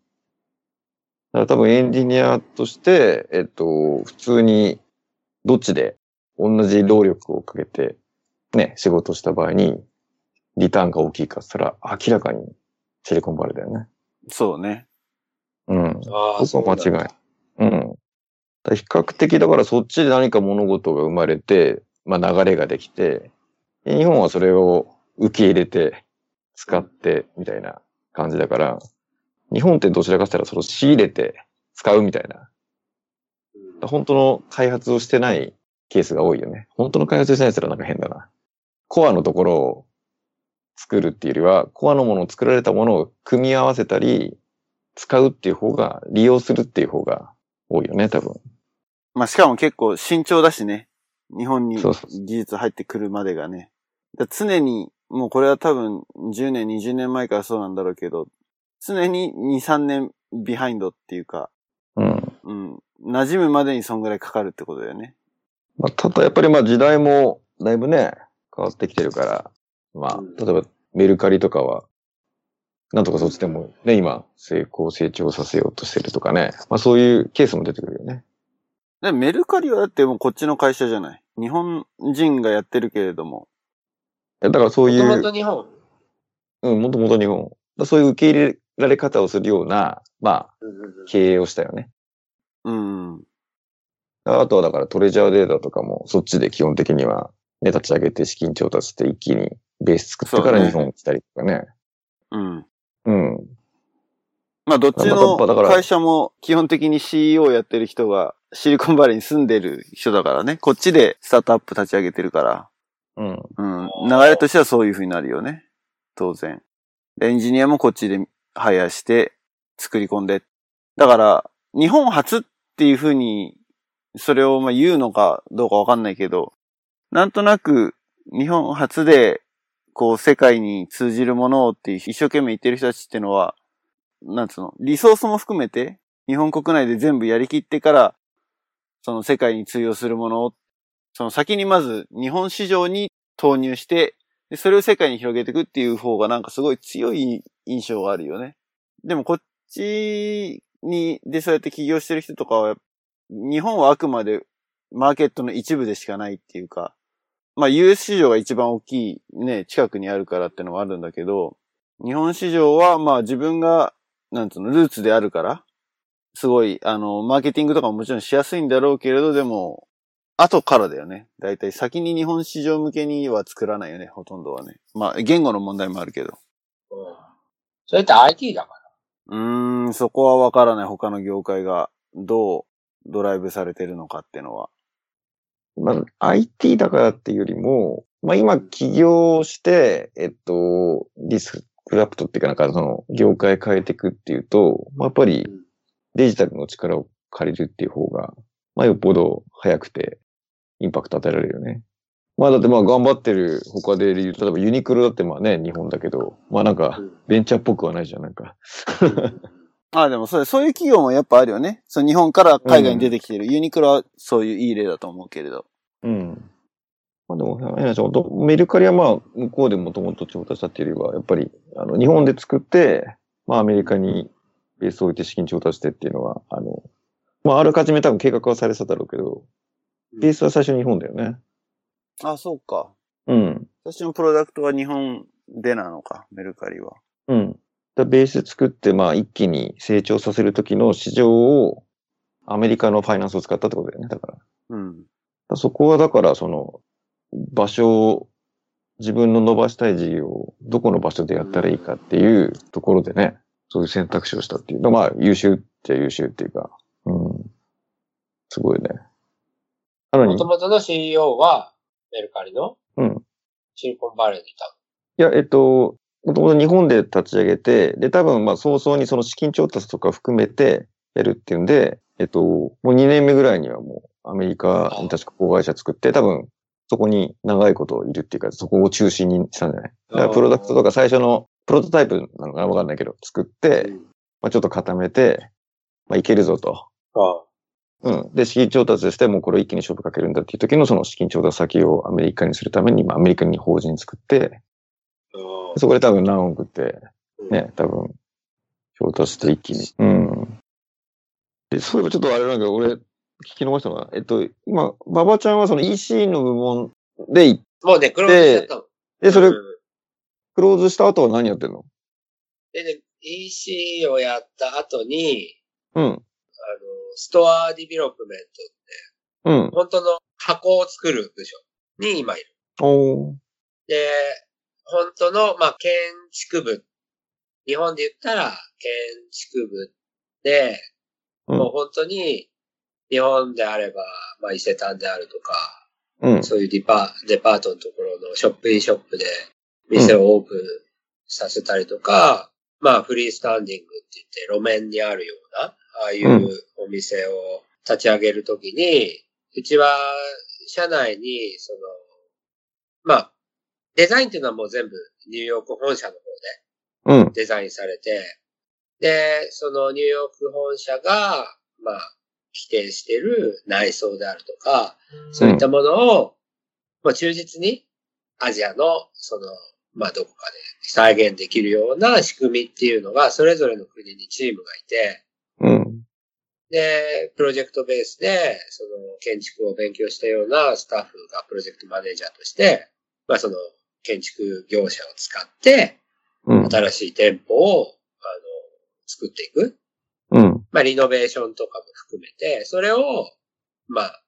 ら多分エンジニアとして、えっと、普通にどっちで同じ労力をかけて、ね、仕事した場合に、リターンが大きいかって言ったら明らかにシリコンバレーだよね。そうね。うん。ああ、僕は間違い。うん。比較的だからそっちで何か物事が生まれて、まあ流れができて、で日本はそれを受け入れて、使って、みたいな感じだから、日本ってどちらかって言ったらそれを仕入れて使うみたいな、うん本当の開発をしてないケースが多いよね。本当の開発してないやつらなんか変だな。コアのところを作るっていうよりは、コアのものを作られたものを組み合わせたり、使うっていう方が、利用するっていう方が多いよね、多分。まあしかも結構慎重だしね。日本にそうそう技術入ってくるまでがね。だ常に、もうこれは多分10年、20年前からそうなんだろうけど、常に2、3年ビハインドっていうか、うん。うん、馴染むまでにそんぐらいかかるってことだよね。まあ、ただやっぱりまあ時代もだいぶね、変わってきてるから、まあうん、例えばメルカリとかは、なんとかそっちでもね、今、成功、成長させようとしてるとかね。まあそういうケースも出てくるよね。でメルカリはだってもうこっちの会社じゃない。日本人がやってるけれども。だからそういもとう、もと日本。うん、もともと日本。そういう受け入れられ方をするような、まあ、経営をしたよね。うん。あとはだからトレジャーデータとかもそっちで基本的にはね、立ち上げて資金調達して一気にベース作ってから日本に来たりとかね。うん。うん。まあどっちまの会社も基本的に CEO やってる人がシリコンバレーに住んでる人だからね。こっちでスタートアップ立ち上げてるから。うん。うん。流れとしてはそういう風になるよね。当然。でエンジニアもこっちでハイヤーして作り込んで。だから、日本初っていう風に、それをまあ言うのかどうかわかんないけど、なんとなく日本初でこう、世界に通じるものをって一生懸命言ってる人たちってのは、なんつうの、リソースも含めて、日本国内で全部やりきってから、その世界に通用するものを、その先にまず日本市場に投入して、でそれを世界に広げていくっていう方がなんかすごい強い印象があるよね。でもこっちに、でそうやって起業してる人とかは、日本はあくまでマーケットの一部でしかないっていうか、まあ US 市場が一番大きいね、近くにあるからってのもあるんだけど、日本市場はまあ自分が、なんつうの、ルーツであるから、すごい、あの、マーケティングとかももちろんしやすいんだろうけれど、でも、後からだよね。だいたい先に日本市場向けには作らないよね、ほとんどはね。まあ、言語の問題もあるけど。うん。それって IT だから。うーん、そこはわからない。他の業界がどうドライブされてるのかっていうのは。まあ、IT だからっていうよりも、まあ今起業して、えっと、ディスクラプトっていうかなんかその業界変えていくっていうと、まあやっぱりデジタルの力を借りるっていう方が、まあよっぽど早くてインパクト与えられるよね。まあだってまあ頑張ってる他で言うと、例えばユニクロだってまあね、日本だけど、まあなんかうんベンチャーっぽくはないじゃん、なんか。ああ、でもそれ、そういう企業もやっぱあるよね。その日本から海外に出てきてる。ユニクロはそういういい例だと思うけれど。うん。まあでも、変な話メルカリはまあ、向こうでもともと調達したっていうよりは、やっぱり、あの、日本で作って、まあ、アメリカにベースを置いて資金調達してっていうのは、あの、まあ、あらかじめ多分計画はされてただろうけど、ベースは最初日本だよね。ああ、そうか。うん。私のプロダクトは日本でなのか、メルカリは。うん。だベース作って、まあ、一気に成長させる時の市場を、アメリカのファイナンスを使ったってことだよね、だから。うん。だそこはだから、その、場所を、自分の伸ばしたい事業をどこの場所でやったらいいかっていうところでね、そういう選択肢をしたっていう。まあ、優秀っちゃ優秀っていうか、うん。すごいね。なのにもと、もとの CEO はメルカリのうん。シリコンバレーにいたいや、えっと、もともと日本で立ち上げて、で、多分、まあ、早々にその資金調達とか含めてやるっていうんで、えっと、もう2年目ぐらいにはもうアメリカに確か子会社作って、多分、そこに長いこといるっていうか、そこを中心にしたんじゃない？だからプロダクトとか最初のプロトタイプなのかな？わかんないけど、作って、うん。まあ、ちょっと固めて、まあ、いけるぞと。あうん。で、資金調達して、もうこれ一気に勝負かけるんだっていう時のその資金調達先をアメリカにするために、まあ、アメリカに法人作って、あそこで多分何億って、うんね、多分、調達して一気に。うん。で、そういえばちょっとあれなんだけど、俺、聞き逃したのが、えっと、今、馬場ちゃんはその EC の部門で行っもうね、クローズしちゃったの。て、それうんクローズした後は何やってんの？でね、EC をやった後に、うん。あの、 store development、うん。本当の箱を作る部署に今いる。おー。で、本当の、まあ、建築部。日本で言ったら、建築部で、うんもう本当に、日本であれば、まあ、伊勢丹であるとか、うん。そういうデパ、デパートのところのショップインショップで店をオープンさせたりとか、まあフリースタンディングって言って路面にあるような、ああいうお店を立ち上げるときに、うちは社内に、その、まあ、デザインっていうのはもう全部ニューヨーク本社の方でうん。デザインされて、で、そのニューヨーク本社が、まあ、規定してる内装であるとか、そういったものを、まあ、忠実にアジアの、その、まあ、どこかで再現できるような仕組みっていうのが、それぞれの国にチームがいて、うん。で、プロジェクトベースで、その、建築を勉強したようなスタッフがプロジェクトマネージャーとして、まあ、その、建築業者を使って、うん。新しい店舗を、あの、作っていく。うん。まあ、リノベーションとかも含めて、それを、まあ、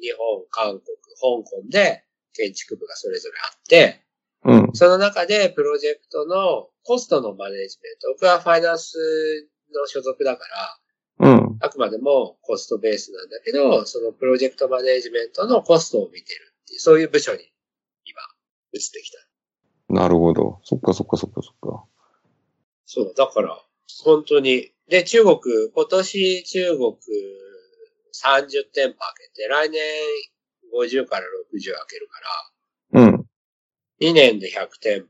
日本、韓国、香港で建築部がそれぞれあって、うん。その中でプロジェクトのコストのマネージメント、僕はファイナンスの所属だから、うん。あくまでもコストベースなんだけど、そのプロジェクトマネージメントのコストを見てるっていう、そういう部署に今、移ってきた。なるほど。そっかそっかそっかそっか。そう、だから、本当に。で、中国、今年中国30店舗開けて、来年50から60開けるから、うん。2年で100店舗。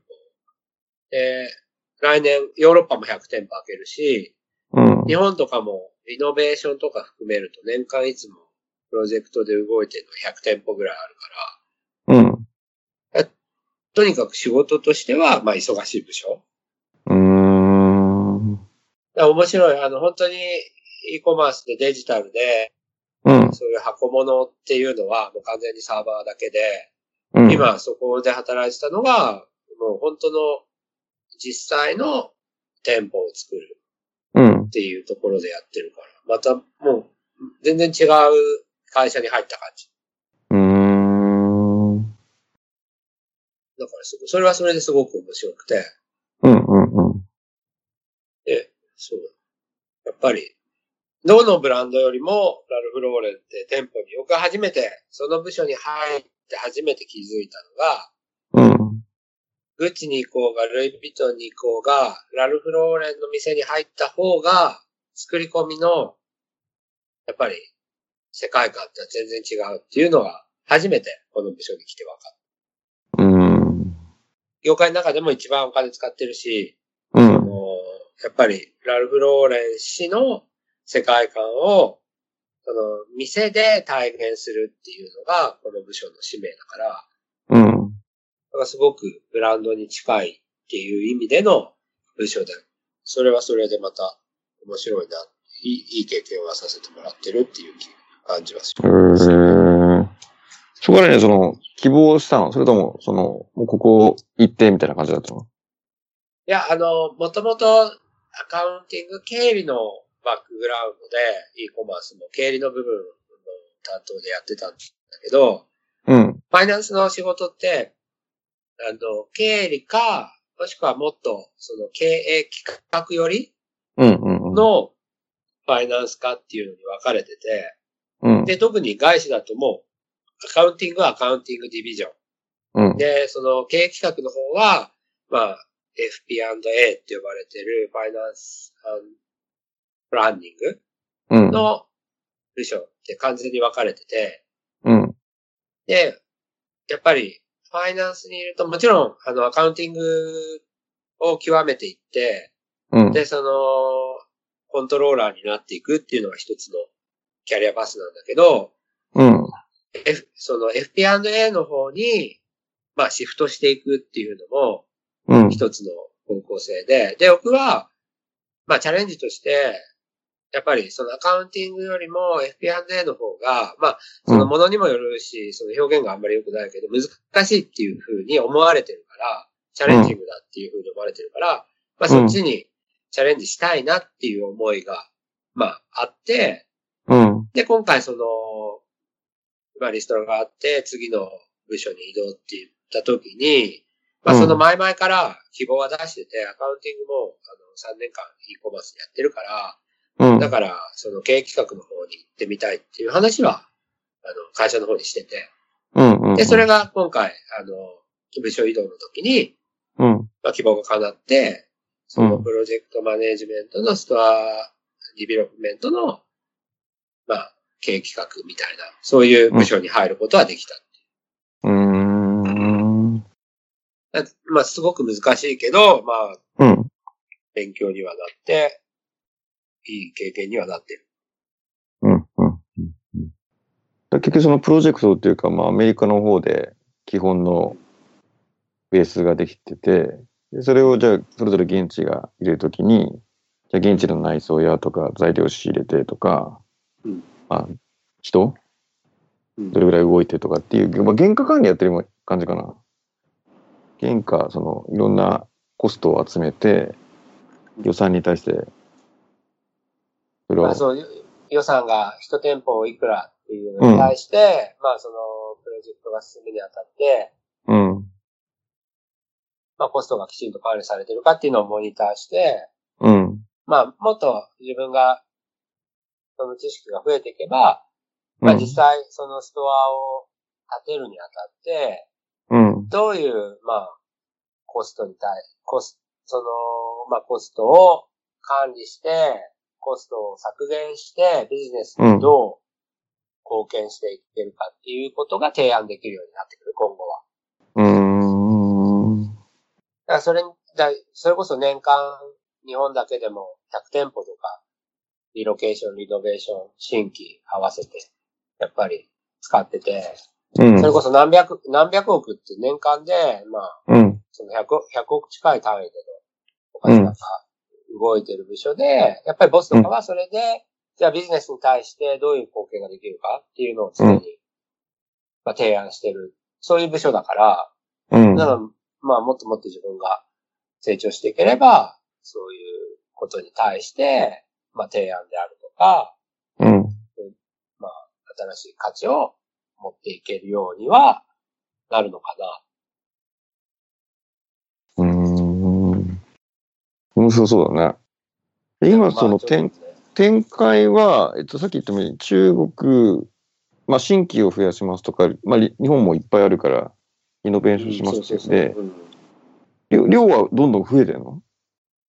で、来年ヨーロッパも100店舗開けるし、うん。日本とかもイノベーションとか含めると年間いつもプロジェクトで動いてるの100店舗ぐらいあるから、うん。とにかく仕事としては、まあ忙しい部署。うーん。面白い。あの、本当に e コマースでデジタルで、うん。そういう箱物っていうのはもう完全にサーバーだけで、うん。今そこで働いてたのが、もう本当の実際の店舗を作るうんっ。ていうところでやってるから、またもう全然違う会社に入った感じ。だからそそれはそれですごく面白くて、うん。うん。うん。で、そう。やっぱり、どのブランドよりも、ラルフ・ローレンって店舗に、僕が初めて、その部署に入って初めて気づいたのが、うん。グッチに行こうが、ルイ・ヴィトンに行こうが、ラルフ・ローレンの店に入った方が、作り込みの、やっぱり、世界観って全然違うっていうのが、初めてこの部署に来て分かった。うん。業界の中でも一番お金使ってるし、うん。やっぱり、ラルフ・ローレン氏の世界観を、その、店で体現するっていうのが、この部署の使命だから、うん。だからすごくブランドに近いっていう意味での部署で、それはそれでまた面白いな、いいいい経験はさせてもらってるっていう感じはしえます。ー、そこからね、その、希望したの？それとも、その、もうここ行ってみたいな感じだったの？いや、あの、もともとアカウンティング経理のバックグラウンドで e コマースも経理の部分の担当でやってたんだけど、うん。ファイナンスの仕事って、あの、経理か、もしくはもっと、その経営企画よりうん。うん。うん。のファイナンスかっていうのに分かれてて、うん。で、特に外資だともう、アカウンティングはアカウンティングディビジョン。うん。で、その経営企画の方は、まあ、FP&A って呼ばれてるファイナンスプランニングうん。の部署って完全に分かれてて、うん。で、やっぱり、ファイナンスにいると、もちろん、あの、アカウンティングを極めていって、うん。で、その、コントローラーになっていくっていうのが一つのキャリアパスなんだけど、うん。F、その FP&A の方に、まあシフトしていくっていうのもうん。一つの方向性で、で、僕は、まあチャレンジとして、やっぱりそのアカウンティングよりも FP&A の方が、まあそのものにもよるし、その表現があんまり良くないけど、難しいっていうふうに思われてるから、チャレンジングだっていうふうに思われてるから、まあそっちにチャレンジしたいなっていう思いが、まああって、うん。で、今回その、まあリストラがあって、次の部署に移動って言った時に、まあうんその前々から希望は出してて、 accounting もあの3年間 e コマースやってるから、うん。だからその経営企画の方に行ってみたいっていう話は、あの、会社の方にしてて。で、それが今回、あの、部署移動の時に、うん。まあ希望が叶って、その project management の store development の、まあ、経営企画みたいな、そういう部署に入ることはできた。うーん。だまあ、すごく難しいけど、まあ、うん。勉強にはなって、いい経験にはなってる。うん。うん。うん。だ結局そのプロジェクトっていうか、まあアメリカの方で基本のベースができてて、でそれをじゃあそれぞれ現地が入れるときに、じゃあ現地の内装屋とか材料仕入れてとか、うんまあ人？うん。どれぐらい動いてとかっていう、まあ原価管理やってる感じかな。原価、そのいろんなコストを集めて、予算に対して、それをまあ、、そういう予算が一店舗いくらっていうのに対して、まあ、その、プロジェクトが進むにあたって、うん、まあ、コストがきちんと管理されてるかっていうのをモニターして、うん、まあ、もっと自分が、その知識が増えていけば、まあ実際、そのストアを建てるにあたって、うん、どういう、まあ、コストに対、コス、その、まあコストを管理して、コストを削減して、ビジネスにどう貢献していけるかっていうことが提案できるようになってくる、今後は。うーからそれに、だそれこそ年間、日本だけでも100店舗とか、リロケーション、リノベーション、新規合わせて、やっぱり使ってて、うんそれ。こそ何百、何百億って年間で、まあ、うん。その100、100億近い単位でのお金が動いてる部署で、やっぱりボスとかはそれで、じゃあビジネスに対してどういう貢献ができるかっていうのを常に、うんまあ、提案してる。そういう部署だから、うん。だから、まあ、もっともっと自分が成長していければ、そういうことに対して、まあ、提案であるとか、うん。まあ、新しい価値を持っていけるようにはなるのかな。うーん。面白そうだね。今、そのまあちょっとね展、展開は、えっと、さっき言ったように、中国、まあ、新規を増やしますとか、まあ、り日本もいっぱいあるから、イノベーションしますって量はどんどん増えてるの？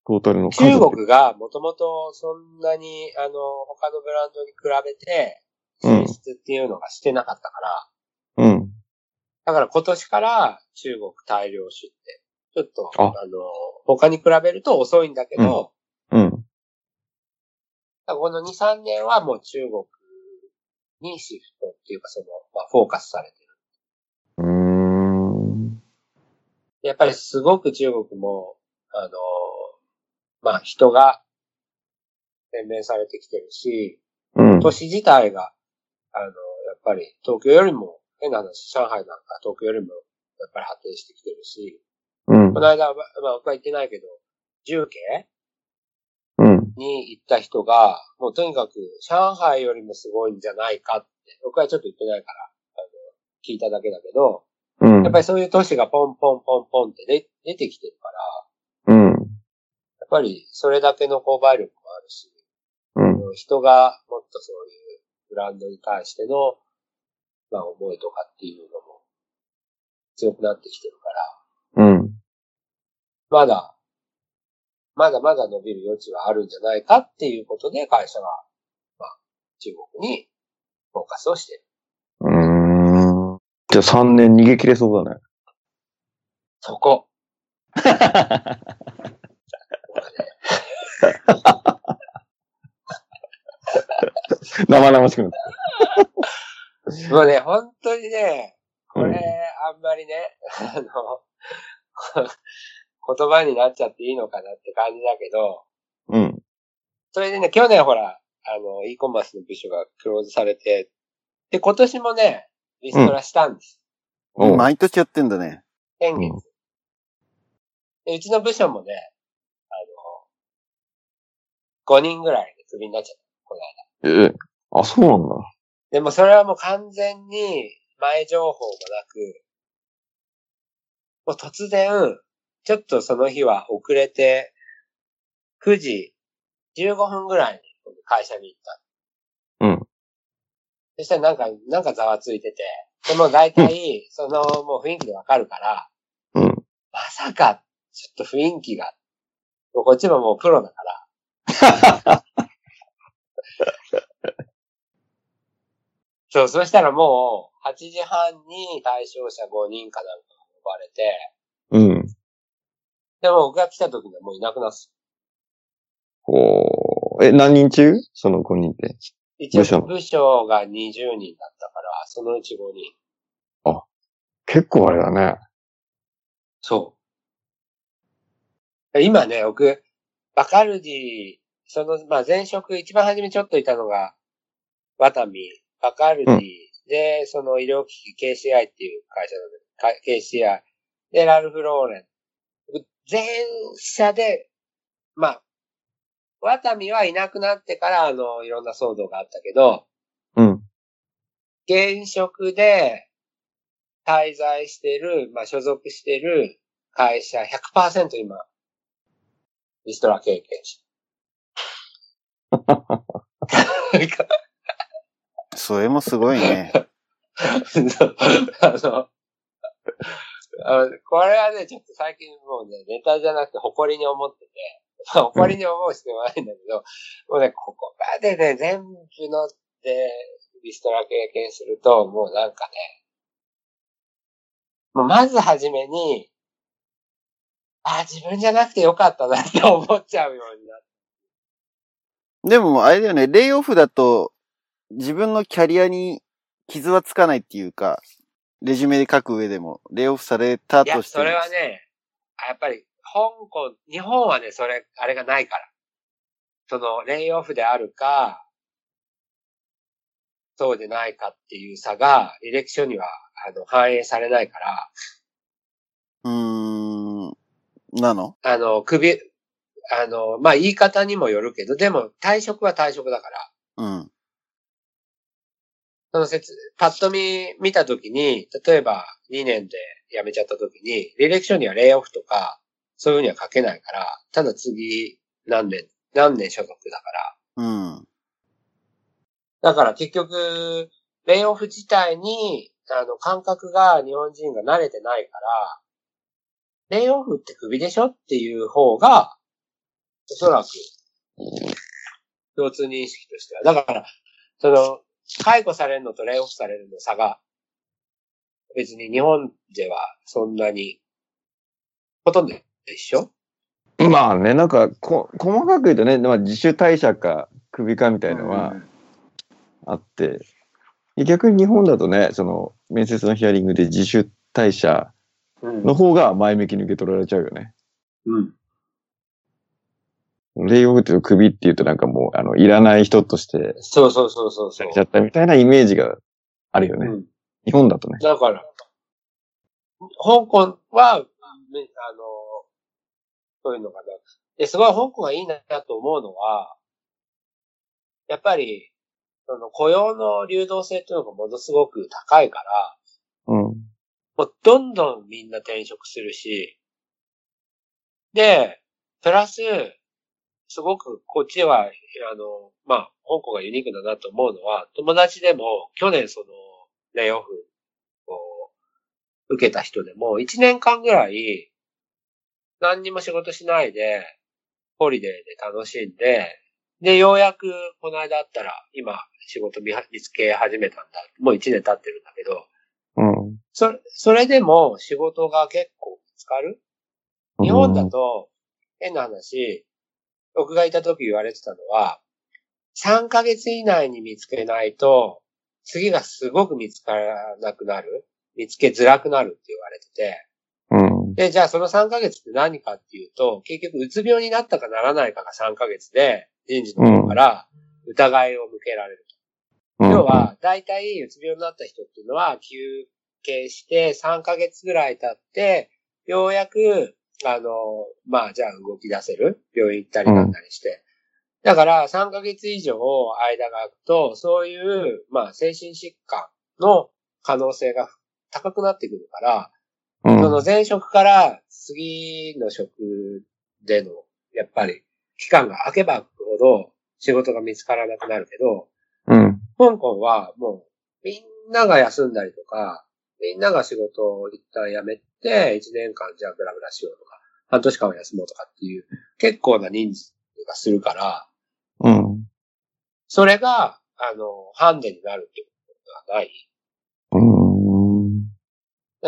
トータルの数中国がもともとそんなに、あの、他のブランドに比べて、うん進出っていうのがしてなかったから、うん。だから今年から中国大量出店。ちょっと、ああの、他に比べると遅いんだけど、うん。だからこの2、3年はもう中国にシフトっていうかその、まあ、フォーカスされてる。うーん。やっぱりすごく中国も、あの、まあ、人が洗練されてきてるし、うん。都市自体が、あの、やっぱり東京よりも、変な話、上海なんか東京よりも、やっぱり発展してきてるし、うんこ。の間、ままあ僕は言ってないけど、重慶うん。に行った人が、もうとにかく上海よりもすごいんじゃないかって、僕はちょっと言ってないから、あの、聞いただけだけど、うん。やっぱりそういう都市がポンポンポンポンって出出てきてるから、ぱりそれだけの購買力もあるし、うん。人がもっとそういうブランドに対しての、まあ思いとかっていうのも強くなってきてるから、うん。まだ、まだまだ伸びる余地はあるんじゃないかっていうことで会社は、まあ中国にフォーカスをしてる。うーん。じゃあ3年逃げ切れそうだね。そこ。生々しくなっもうね、本当にね、た。これ、あんまりね、あの、言葉になっちゃっていいのかなって感じだけど、うん。それでね、去年ほら、あの、e コマースの部署がクローズされて、で、今年もね、リストラしたんです。おう毎年やってんだね。先月。うんで、うちの部署もね、5人ぐらいでクビになっちゃった、この間。ええ。あ、そうなんだ。でもそれはもう完全に前情報もなく、もう突然、ちょっとその日は遅れて、9時15分ぐらいに会社に行った。うん。そしたらなんか、なんかざわついてて、でも大体、そのもう雰囲気でわかるから、うん。まさか、ちょっと雰囲気が、もうこっちももうプロだから。そう、そしたらもう、8時半に対象者5人かなんかが呼ばれて、うん。でも僕が来た時にはもういなくなっす。おーえ、何人中？その5人って。一部署応部署が20人だったから、そのうち5人。結構あれだね。そう。今ね、僕、バカルディ、その、まあ、前職、一番初めちょっといたのが、ワタミ、バカルディ、で、その医療機器 KCI っていう会社なので、か KCI、で、ラルフローレン。僕全社で、まあ、ワタミはいなくなってから、あの、いろんな騒動があったけど、うん。現職で滞在してる、まあ、所属してる会社100%今、リストラ経験者。それもすごいね。あの、あのこれはね、ちょっと最近もうね、ネタじゃなくて誇りに思ってて、まあ誇りに思う必要はないんだけど、もうね、ここまでね、全部乗ってリストラ経験すると、もうなんかね、もうまずはじめに、あ、自分じゃなくてよかったなって思っちゃうようになっでも、あれだよね、レイオフだと、自分のキャリアに傷はつかないっていうか、レジュメで書く上でも、レイオフされたとしてそれはね、やっぱり、香港、日本はね、それ、あれがないから。その、レイオフであるか、そうでないかっていう差が、履歴書には、あの、反映されないから、うーん、なの？あの、首、あの、まあ、言い方にもよるけど、でも、退職は退職だから、うん。その説、パッと見、見たときに、例えば2年で辞めちゃったときに、履歴書にはレイオフとか、そういうふうには書けないから、ただ次、何年、何年所属だから。うん。だから結局、レイオフ自体に、あの、感覚が日本人が慣れてないから、レイオフって首でしょっていう方が、おそらく、共通認識としては。だから、その、解雇されるのとレイオフされるの差が、別に日本ではそんなに、ほとんど一緒まあね、なんかこ、細かく言うとね、まあ、自主退社か首かみたいのはあって、逆に日本だとね、その面接のヒアリングで自主退社うん、の方が前向きに受け取られちゃうよね。うん。レイオフって首って言うとなんかもう、あの、いらない人としてそうそうそうそうそうされちゃったみたいなイメージがあるよね。うん日本だとね。だから、香港は、ねあの、そういうのかな。で、すごい香港がいいなと思うのは、やっぱり、その雇用の流動性っていうのがものすごく高いから、うん。もうどんどんみんな転職するし、で、プラス、すごくこっちは、あの、まあ、香港がユニークだなと思うのは、友達でも去年その、レイオフを受けた人でも、1年間ぐらい、何にも仕事しないで、ホリデーで楽しんで、で、ようやくこの間あったら、今仕事見つけ始めたんだ。もう1年経ってるんだけど、うん。それ、それでも仕事が結構見つかる？日本だと、変な話、僕がいた時言われてたのは、3ヶ月以内に見つけないと、次がすごく見つからなくなる見つけづらくなるって言われてて。うん。で、じゃあその3ヶ月って何かっていうと、結局うつ病になったかならないかが3ヶ月で、人事の方から疑いを向けられる。うん。要は、大体、うつ病になった人っていうのは、休憩して3ヶ月ぐらい経って、ようやく、あの、まあ、じゃあ動き出せる？病院行ったりなんだりして。だから、3ヶ月以上間が空くと、そういう、まあ、精神疾患の可能性が高くなってくるから、うん、その前職から次の職での、やっぱり、期間が空けば空くほど仕事が見つからなくなるけど、うん。香港はもうみんなが休んだりとか、みんなが仕事を一旦辞めて、一年間じゃあブラブラしようとか、半年間は休もうとかっていう結構な人数がするから、うん。それが、あの、ハンデになるっていうことがない。う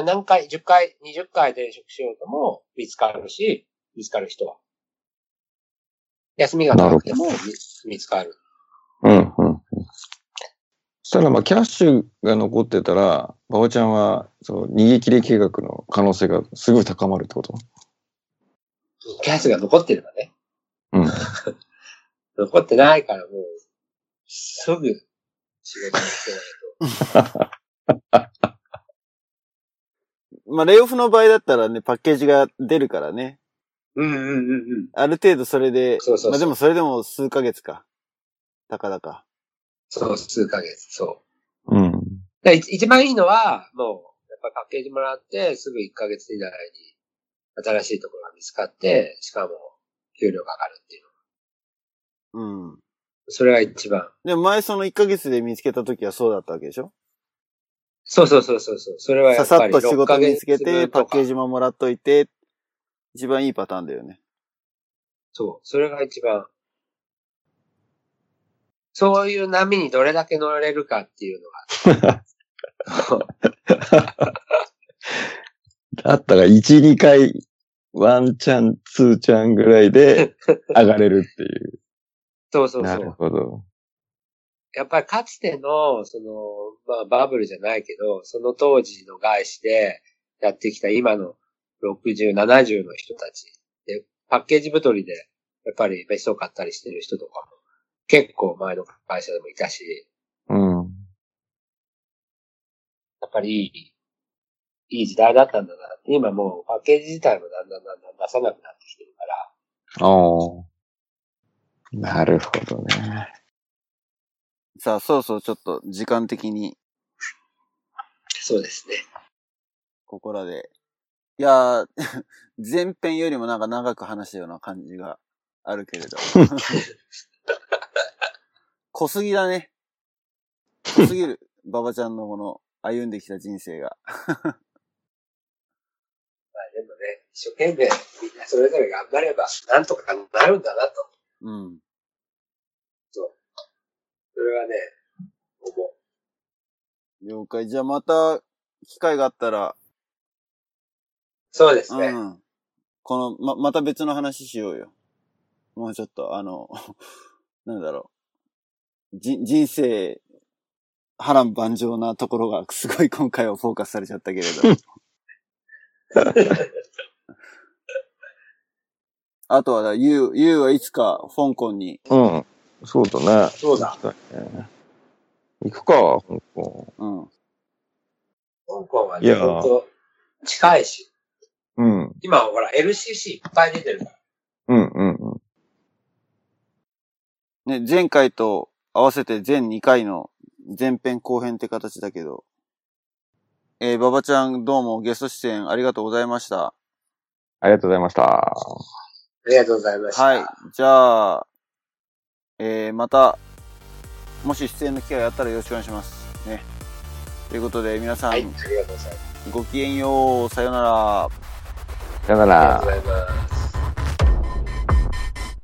ん。何回、10回、20回転職しようとも見つかるし、見つかる人は。休みが長くても見見つかる。うん。うん。そしたら、まあ、キャッシュが残ってたら、バオちゃんは、その、逃げ切り計画の可能性がすごい高まるってこと？キャスが残ってればね。うん。残ってないからもう、すぐ仕事に行けないと。まあ、レイオフの場合だったらね、パッケージが出るからね。うんうんうんうん。ある程度それで、そうそうまあでもそれでも数ヶ月か。たかだか。そう、数ヶ月、そう。うん。で一一番いいのは、もう、やっぱりパッケージもらって、すぐ1ヶ月以内に新しいところが見つかって、しかも、給料が上がるっていうの。うん。それが一番。でも前その1ヶ月で見つけた時はそうだったわけでしょ？そうそうそうそうそう。それはやさっぱりさっと仕事見つけ6ヶて、パッケージももらっといて、一番いいパターンだよね。そう。それが一番。そういう波にどれだけ乗れるかっていうのが。だったら、1、2回ワンチャン、ツーチャンぐらいで 上がれるっていう。そうそうそなるう。ほど。やっぱりかつての、その、まあバブルじゃないけど、その当時の外資でやってきた今の60、70の人たち。で、パッケージ太りで、やっぱり別荘買ったりしてる人とかも、結構前の会社でもいたし、うん。やっぱりいい、いい時代だったんだなって。今もうパッケージ自体もだんだんだんだん出さなくなってきてるから、ああ。なるほどね。さあ、そうそう、ちょっと時間的に、そうですね。ここらで。いやー、前編よりもなんか長く話したような感じがあるけれど。濃すぎだね。濃すぎる。馬場ちゃんのこの歩んできた人生が。まあでもね、一生懸命みんなそれぞれ頑張れば、なんとかなるんだなと。うん。それはね、思う。了解。じゃあまた、機会があったら、そうですね。うん。この、ま、また別の話しようよ。もうちょっと、あの、なんだろう。じ、人生、波乱万丈なところがすごい今回はフォーカスされちゃったけれど。あとはだ、ゆう、ゆうはいつか香港に、うん。そうだね。そうだ。ね。行くか、香港。うん。香港はいね、やほんと近いし。うん。今ほら LCC いっぱい出てるから。うん、うん、うん。ね、前回と合わせて全2回の前編後編って形だけど、えー、馬場ちゃんどうもゲスト出演ありがとうございました。ありがとうございました。ありがとうございました。はい。じゃあ、えー、また、もし出演の機会があったらよろしくお願いします。ね。ということで、皆さん、はい、ありがとうございます。ごきげんよう。さようなら。さよならありがとうご。ざいます。